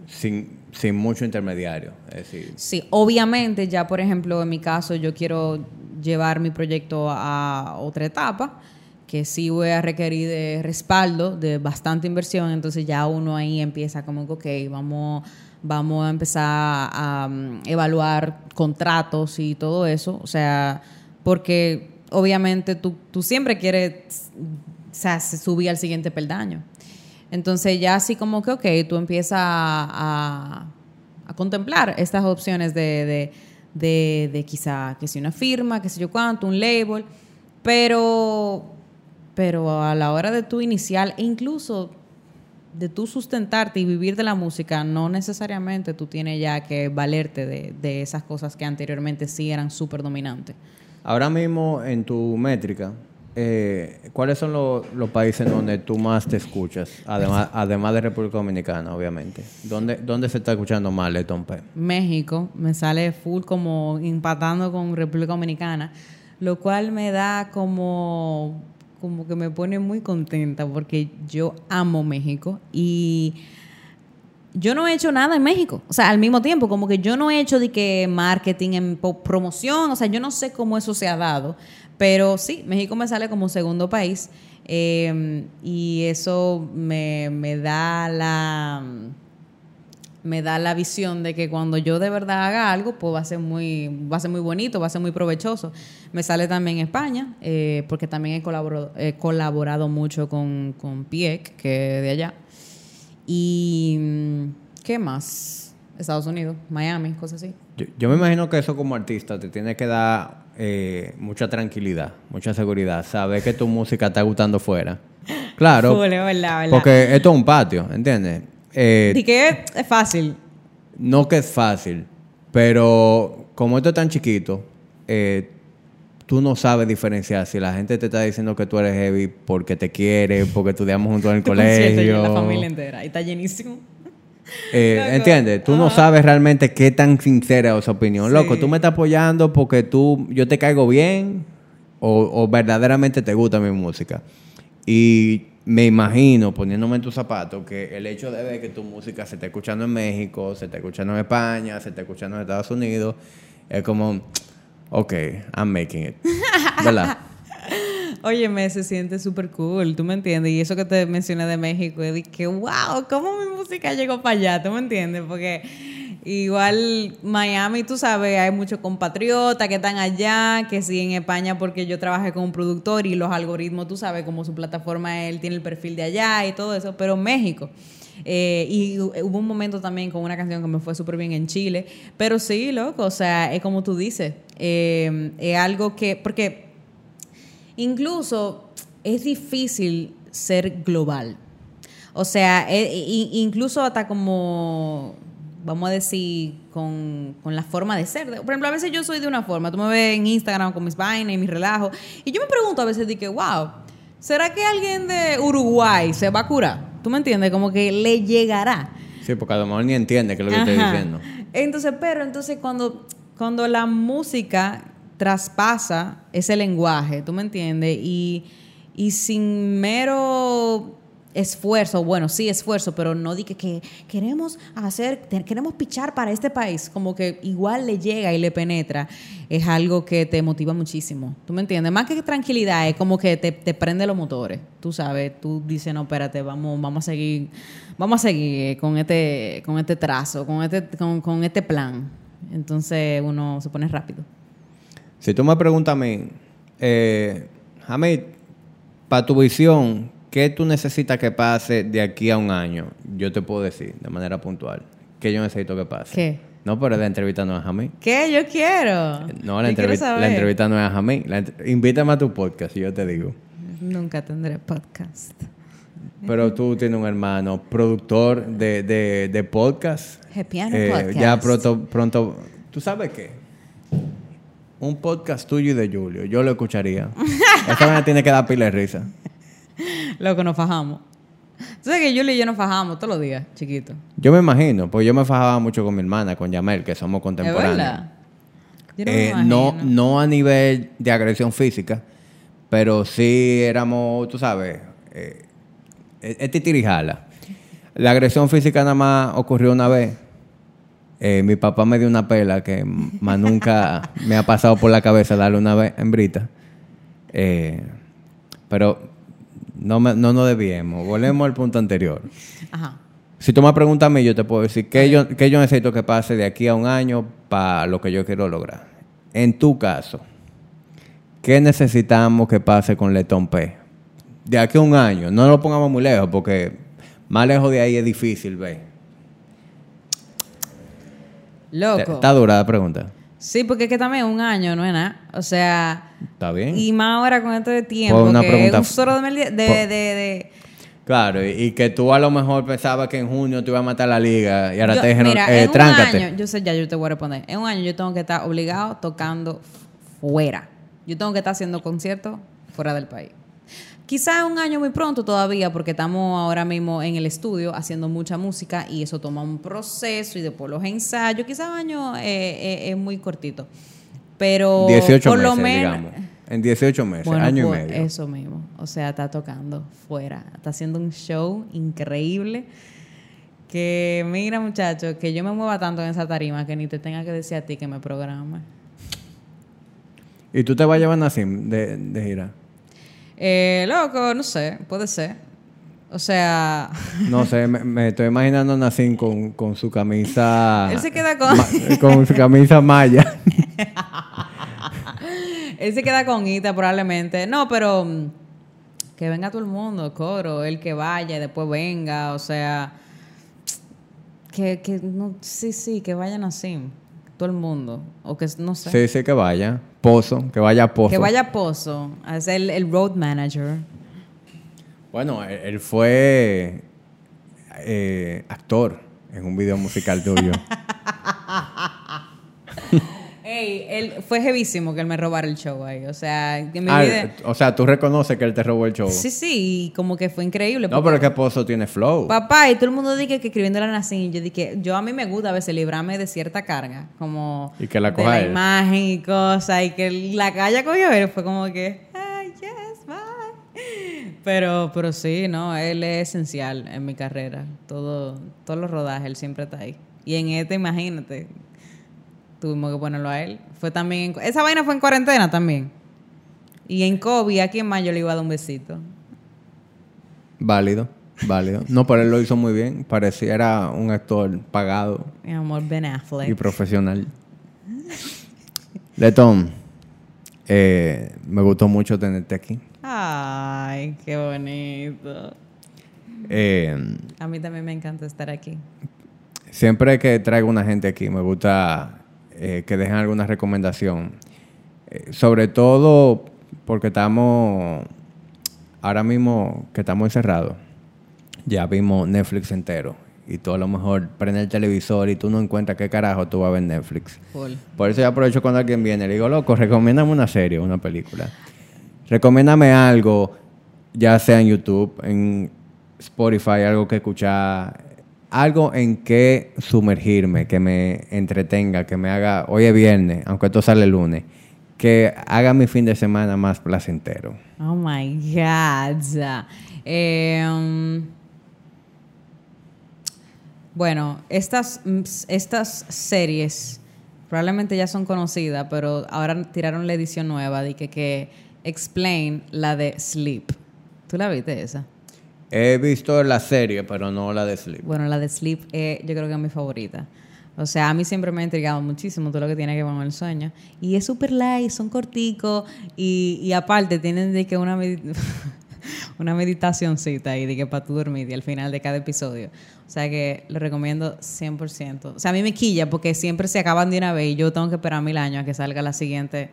Sin, sin mucho intermediario. Es decir, Sí, obviamente ya por ejemplo en mi caso yo quiero llevar mi proyecto a otra etapa que sí voy a requerir de respaldo, de bastante inversión, entonces ya uno ahí empieza como que, ok, vamos, vamos a empezar a um, evaluar contratos y todo eso, o sea, porque obviamente tú, tú siempre quieres o sea, se subir al siguiente peldaño. Entonces ya así como que, ok, tú empiezas a, a contemplar estas opciones de, de, de, de quizá que si una firma, que sé yo cuánto, un label, pero, pero a la hora de tú iniciar e incluso de tú sustentarte y vivir de la música, no necesariamente tú tienes ya que valerte de, de esas cosas que anteriormente sí eran súper dominantes. Ahora mismo en tu métrica, eh, ¿cuáles son lo- los países donde tú más te escuchas? Además, además de República Dominicana, obviamente. ¿Dónde, dónde se está escuchando más Leton P? México me sale full como empatando con República Dominicana, lo cual me da como, como que me pone muy contenta porque yo amo México y yo no he hecho nada en México. O sea, al mismo tiempo, como que yo no he hecho de que marketing en promoción, o sea, yo no sé cómo eso se ha dado, pero sí, México me sale como segundo país eh, y eso me, me da la me da la visión de que cuando yo de verdad haga algo, pues va a ser muy, va a ser muy bonito, va a ser muy provechoso. Me sale también España, eh, porque también he colaborado, he colaborado mucho con, con Pieck, que es de allá. Y mm, ¿qué más? Estados Unidos, Miami, cosas así. Yo, yo me imagino que eso como artista te tiene que dar eh, mucha tranquilidad, mucha seguridad, saber que tu música está gustando fuera. Claro, verdad, verdad. porque esto es un patio, ¿entiendes? Eh, Di que es fácil. no que es fácil, pero como esto es tan chiquito, eh, tú no sabes diferenciar si la gente te está diciendo que tú eres heavy porque te quiere, porque estudiamos juntos en el colegio. y la familia entera. Y está llenísimo. Eh. ¿Entiendes? Tú no sabes realmente qué tan sincera es esa opinión. Sí. Loco, tú me estás apoyando porque tú, yo te caigo bien o, o verdaderamente te gusta mi música. Y me imagino, poniéndome en tus zapatos, que el hecho de ver que tu música se está escuchando en México, se está escuchando en España, se está escuchando en Estados Unidos, es como, ok, I'm making it. ¿Verdad? Óyeme, se siente súper cool, ¿tú me entiendes? Y eso que te mencioné de México, y dije, wow, ¿cómo mi música llegó para allá? ¿Tú me entiendes? Porque igual Miami, tú sabes, hay muchos compatriotas que están allá, que sí en España porque yo trabajé con un productor y los algoritmos, tú sabes, como su plataforma, él tiene el perfil de allá y todo eso, pero México. Eh, y hubo un momento también con una canción que me fue súper bien en Chile. Pero sí, loco, o sea, es como tú dices. eh, es algo que. Porque incluso es difícil ser global. O sea, i- incluso hasta como, vamos a decir, con, con la forma de ser. Por ejemplo, a veces yo soy de una forma, tú me ves en Instagram con mis vainas y mis relajos, y yo me pregunto a veces de que, wow, ¿será que alguien de Uruguay se va a curar? ¿Tú me entiendes? Como que le llegará. Sí, porque a lo mejor ni entiende qué es lo que estoy diciendo. Entonces, pero entonces cuando, cuando la música traspasa ese lenguaje, ¿tú me entiendes? Y, y sin mero esfuerzo, bueno, sí esfuerzo, pero no di que, que queremos hacer, queremos pichar para este país, como que igual le llega y le penetra, es algo que te motiva muchísimo, ¿tú me entiendes? Más que tranquilidad, es como que te, te prende los motores, tú sabes, tú dices, no, espérate, vamos, vamos a seguir, vamos a seguir con este, con este trazo, con este, con, con este plan. Entonces uno se pone rápido. Si tú me preguntas a mí, eh, Hamid, para tu visión, ¿qué tú necesitas que pase de aquí a un año? Yo te puedo decir de manera puntual. ¿Qué yo necesito que pase? ¿Qué? No, pero la entrevista no es a mí. ¿Qué? Yo quiero. No, la, la entrevista no es a mí. La invítame a tu podcast y yo te digo. Nunca tendré podcast. Pero tú tienes un hermano productor de, de, de podcast. Piano Eh, Podcast. Ya pronto, pronto. ¿Tú sabes qué? Un podcast tuyo y de Julio. Yo lo escucharía. Esta vaina tiene que dar pila de risa. Loco, nos fajamos. Tú sabes que Julio y yo nos fajamos todos los días, chiquito. Yo me imagino, pues yo me fajaba mucho con mi hermana, con Yamel, que somos ¿Es contemporáneos. verdad? Yo no me Eh, no, a nivel de agresión física, pero sí éramos, tú sabes, eh, es es titirijala. La agresión física nada más ocurrió una vez. Eh, mi papá me dio una pela que más nunca me ha pasado por la cabeza darle una vez hembrita. Eh, pero no, me- no nos debíamos. Volvemos al punto anterior. Ajá. Si tú me preguntas a mí, yo te puedo decir qué yo, qué yo necesito que pase de aquí a un año para lo que yo quiero lograr. En tu caso, ¿qué necesitamos que pase con Letón P? De aquí a un año, no lo pongamos muy lejos, porque más lejos de ahí es difícil, ve. Loco. Está dura la pregunta. Sí, porque es que también un año no es nada. O sea, ¿Está bien? y más ahora con esto de tiempo, una que pregunta- es un solo de, de, de, de- Claro, y, que tú a lo mejor pensabas que en junio te iba a matar la liga y ahora Yo- te dijeron, mira, eh, en un tráncate. año, yo sé ya, yo te voy a responder. En un año yo tengo que estar obligado tocando fuera. Yo tengo que estar haciendo conciertos fuera del país. Quizás un año muy pronto todavía, porque estamos ahora mismo en el estudio haciendo mucha música y eso toma un proceso y después los ensayos. Quizás un año eh, eh, es muy cortito. Pero 18 por meses, lo menos. digamos. En 18 meses, Bueno, año pues, y medio. Eso mismo. O sea, está tocando fuera. Está haciendo un show increíble. Que mira, muchachos, que yo me mueva tanto en esa tarima que ni te tenga que decir a ti que me programa. ¿Y tú te vas a llevar a Nassim de, de gira? Eh, loco, no sé, puede ser. O sea, No sé, me, me estoy imaginando a Nassim con, con su camisa... Él se queda con- ma- con su camisa maya. él se queda con Ita probablemente. No, pero mm, que venga todo el mundo, coro, el que vaya y después venga, o sea, que, que no, sí, sí, que vayan así, todo el mundo, o que no sé. Sí, sí, que vaya. Pozo, que vaya a Pozo. Que vaya a Pozo a ser el, el road manager. Bueno, él, él fue eh, actor en un video musical tuyo. Ey, él fue jevísimo que él me robara el show ahí. O sea, que mi Ah, vida. o sea, tú reconoces que él te robó el show. Sí, sí, y como que fue increíble. No, pero es que Pozo tiene flow. Papá, y todo el mundo dice que escribiendo la nacín, yo dije, yo a mí me gusta a veces librarme de cierta carga, como Y que la de coja la él. imagen y cosas, y que la calle cogió él, fue como que, yes, bye. Pero, pero sí, no, él es esencial en mi carrera. Todo, todos los rodajes, él siempre está ahí. Y en este, imagínate, tuvimos que ponerlo a él. Fue también, en- esa vaina fue en cuarentena también. Y en COVID, ¿a quién más yo le iba a dar un besito? Válido, válido. No, pero él lo hizo muy bien. Parecía era un actor pagado Mi amor, Ben Affleck. y profesional. Letón, eh, me gustó mucho tenerte aquí. Ay, qué bonito. Eh, A mí también me encanta estar aquí. siempre que traigo una gente aquí, me gusta eh, que dejen alguna recomendación. Eh, sobre todo porque estamos, ahora mismo que estamos encerrados, ya vimos Netflix entero. Y tú a lo mejor prendes el televisor y tú no encuentras qué carajo tú vas a ver Netflix. Por eso yo aprovecho cuando alguien viene. Le digo, loco, recomiéndame una serie, una película. Recomiéndame algo, ya sea en YouTube, en Spotify, algo que escuchar, algo en que sumergirme, que me entretenga, que me haga, hoy es viernes, aunque esto sale el lunes, que haga mi fin de semana más placentero. Oh my God. Um, bueno, estas, estas series probablemente ya son conocidas, pero ahora tiraron la edición nueva de que, que Explain la de Sleep. ¿Tú la viste esa? He visto la serie, pero no la de Sleep. Bueno, la de Sleep eh, yo creo que es mi favorita. O sea, a mí siempre me ha intrigado muchísimo todo lo que tiene que ver con el sueño. Y es súper light, son corticos y, y aparte tienen de que una, medi- una meditacioncita ahí de que para tú dormir y al final de cada episodio. O sea que lo recomiendo 100%. O sea, a mí me quilla porque siempre se acaban de una vez y yo tengo que esperar mil años a que salga la siguiente.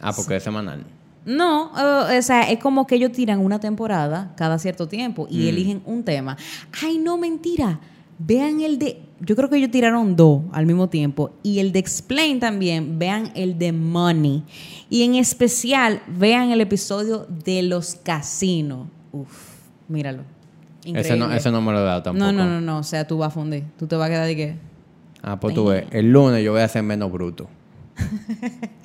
Ah, porque es semanal. No, eh, o sea, es como que ellos tiran una temporada cada cierto tiempo y eligen un tema. Ay, no, mentira. Vean el de. Yo creo que ellos tiraron dos al mismo tiempo. Y el de Explain también. Vean el de Money. Y en especial, vean el episodio de los casinos. Uf, míralo. Ese no, Increíble. ese no me lo he dado tampoco. no, no, no, no. O sea, tú vas a fundir. Tú te vas a quedar de que. Ah, pues tú ves. El lunes yo voy a ser menos bruto.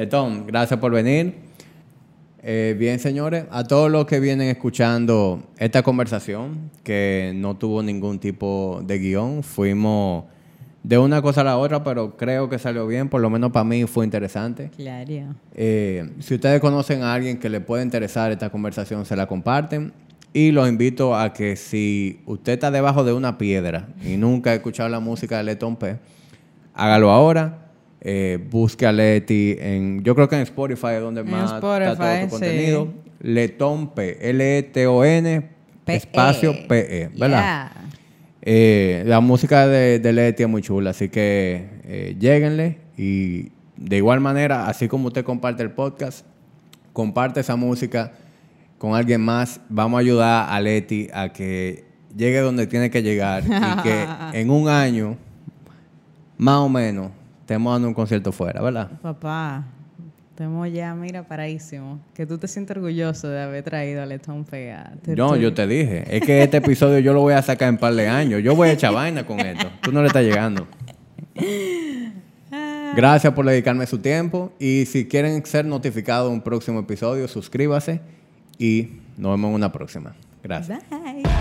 Letón, gracias por venir. Eh, bien, señores, a todos los que vienen escuchando esta conversación, que no tuvo ningún tipo de guion, fuimos de una cosa a la otra, pero creo que salió bien, por lo menos para mí fue interesante. Claro. Eh, si ustedes conocen a alguien que le puede interesar esta conversación, se la comparten. Y los invito a que si usted está debajo de una piedra y nunca ha escuchado la música de Letón P, hágalo ahora. Eh, busque a Leti en... Yo creo que en Spotify es donde En más está todo Spotify, tu sí. contenido. Letón P. L-E-T-O-N P-E. espacio P-E. ¿Verdad? Yeah. Eh, la música de, de Leti es muy chula, así que eh, lléguenle y de igual manera, así como usted comparte el podcast, comparte esa música con alguien más. Vamos a ayudar a Leti a que llegue donde tiene que llegar y que en un año, más o menos, estemos dando un concierto fuera, ¿verdad? Papá, estamos ya, mira, paraísimo. Que tú te sientes orgulloso de haber traído a Letón Pega. No, yo te dije. Es que este episodio yo lo voy a sacar en par de años. Yo voy a echar vaina con esto. Tú no le estás llegando. Gracias por dedicarme su tiempo. Y si quieren ser notificados de un próximo episodio, suscríbase. Y nos vemos en una próxima. Gracias. Bye.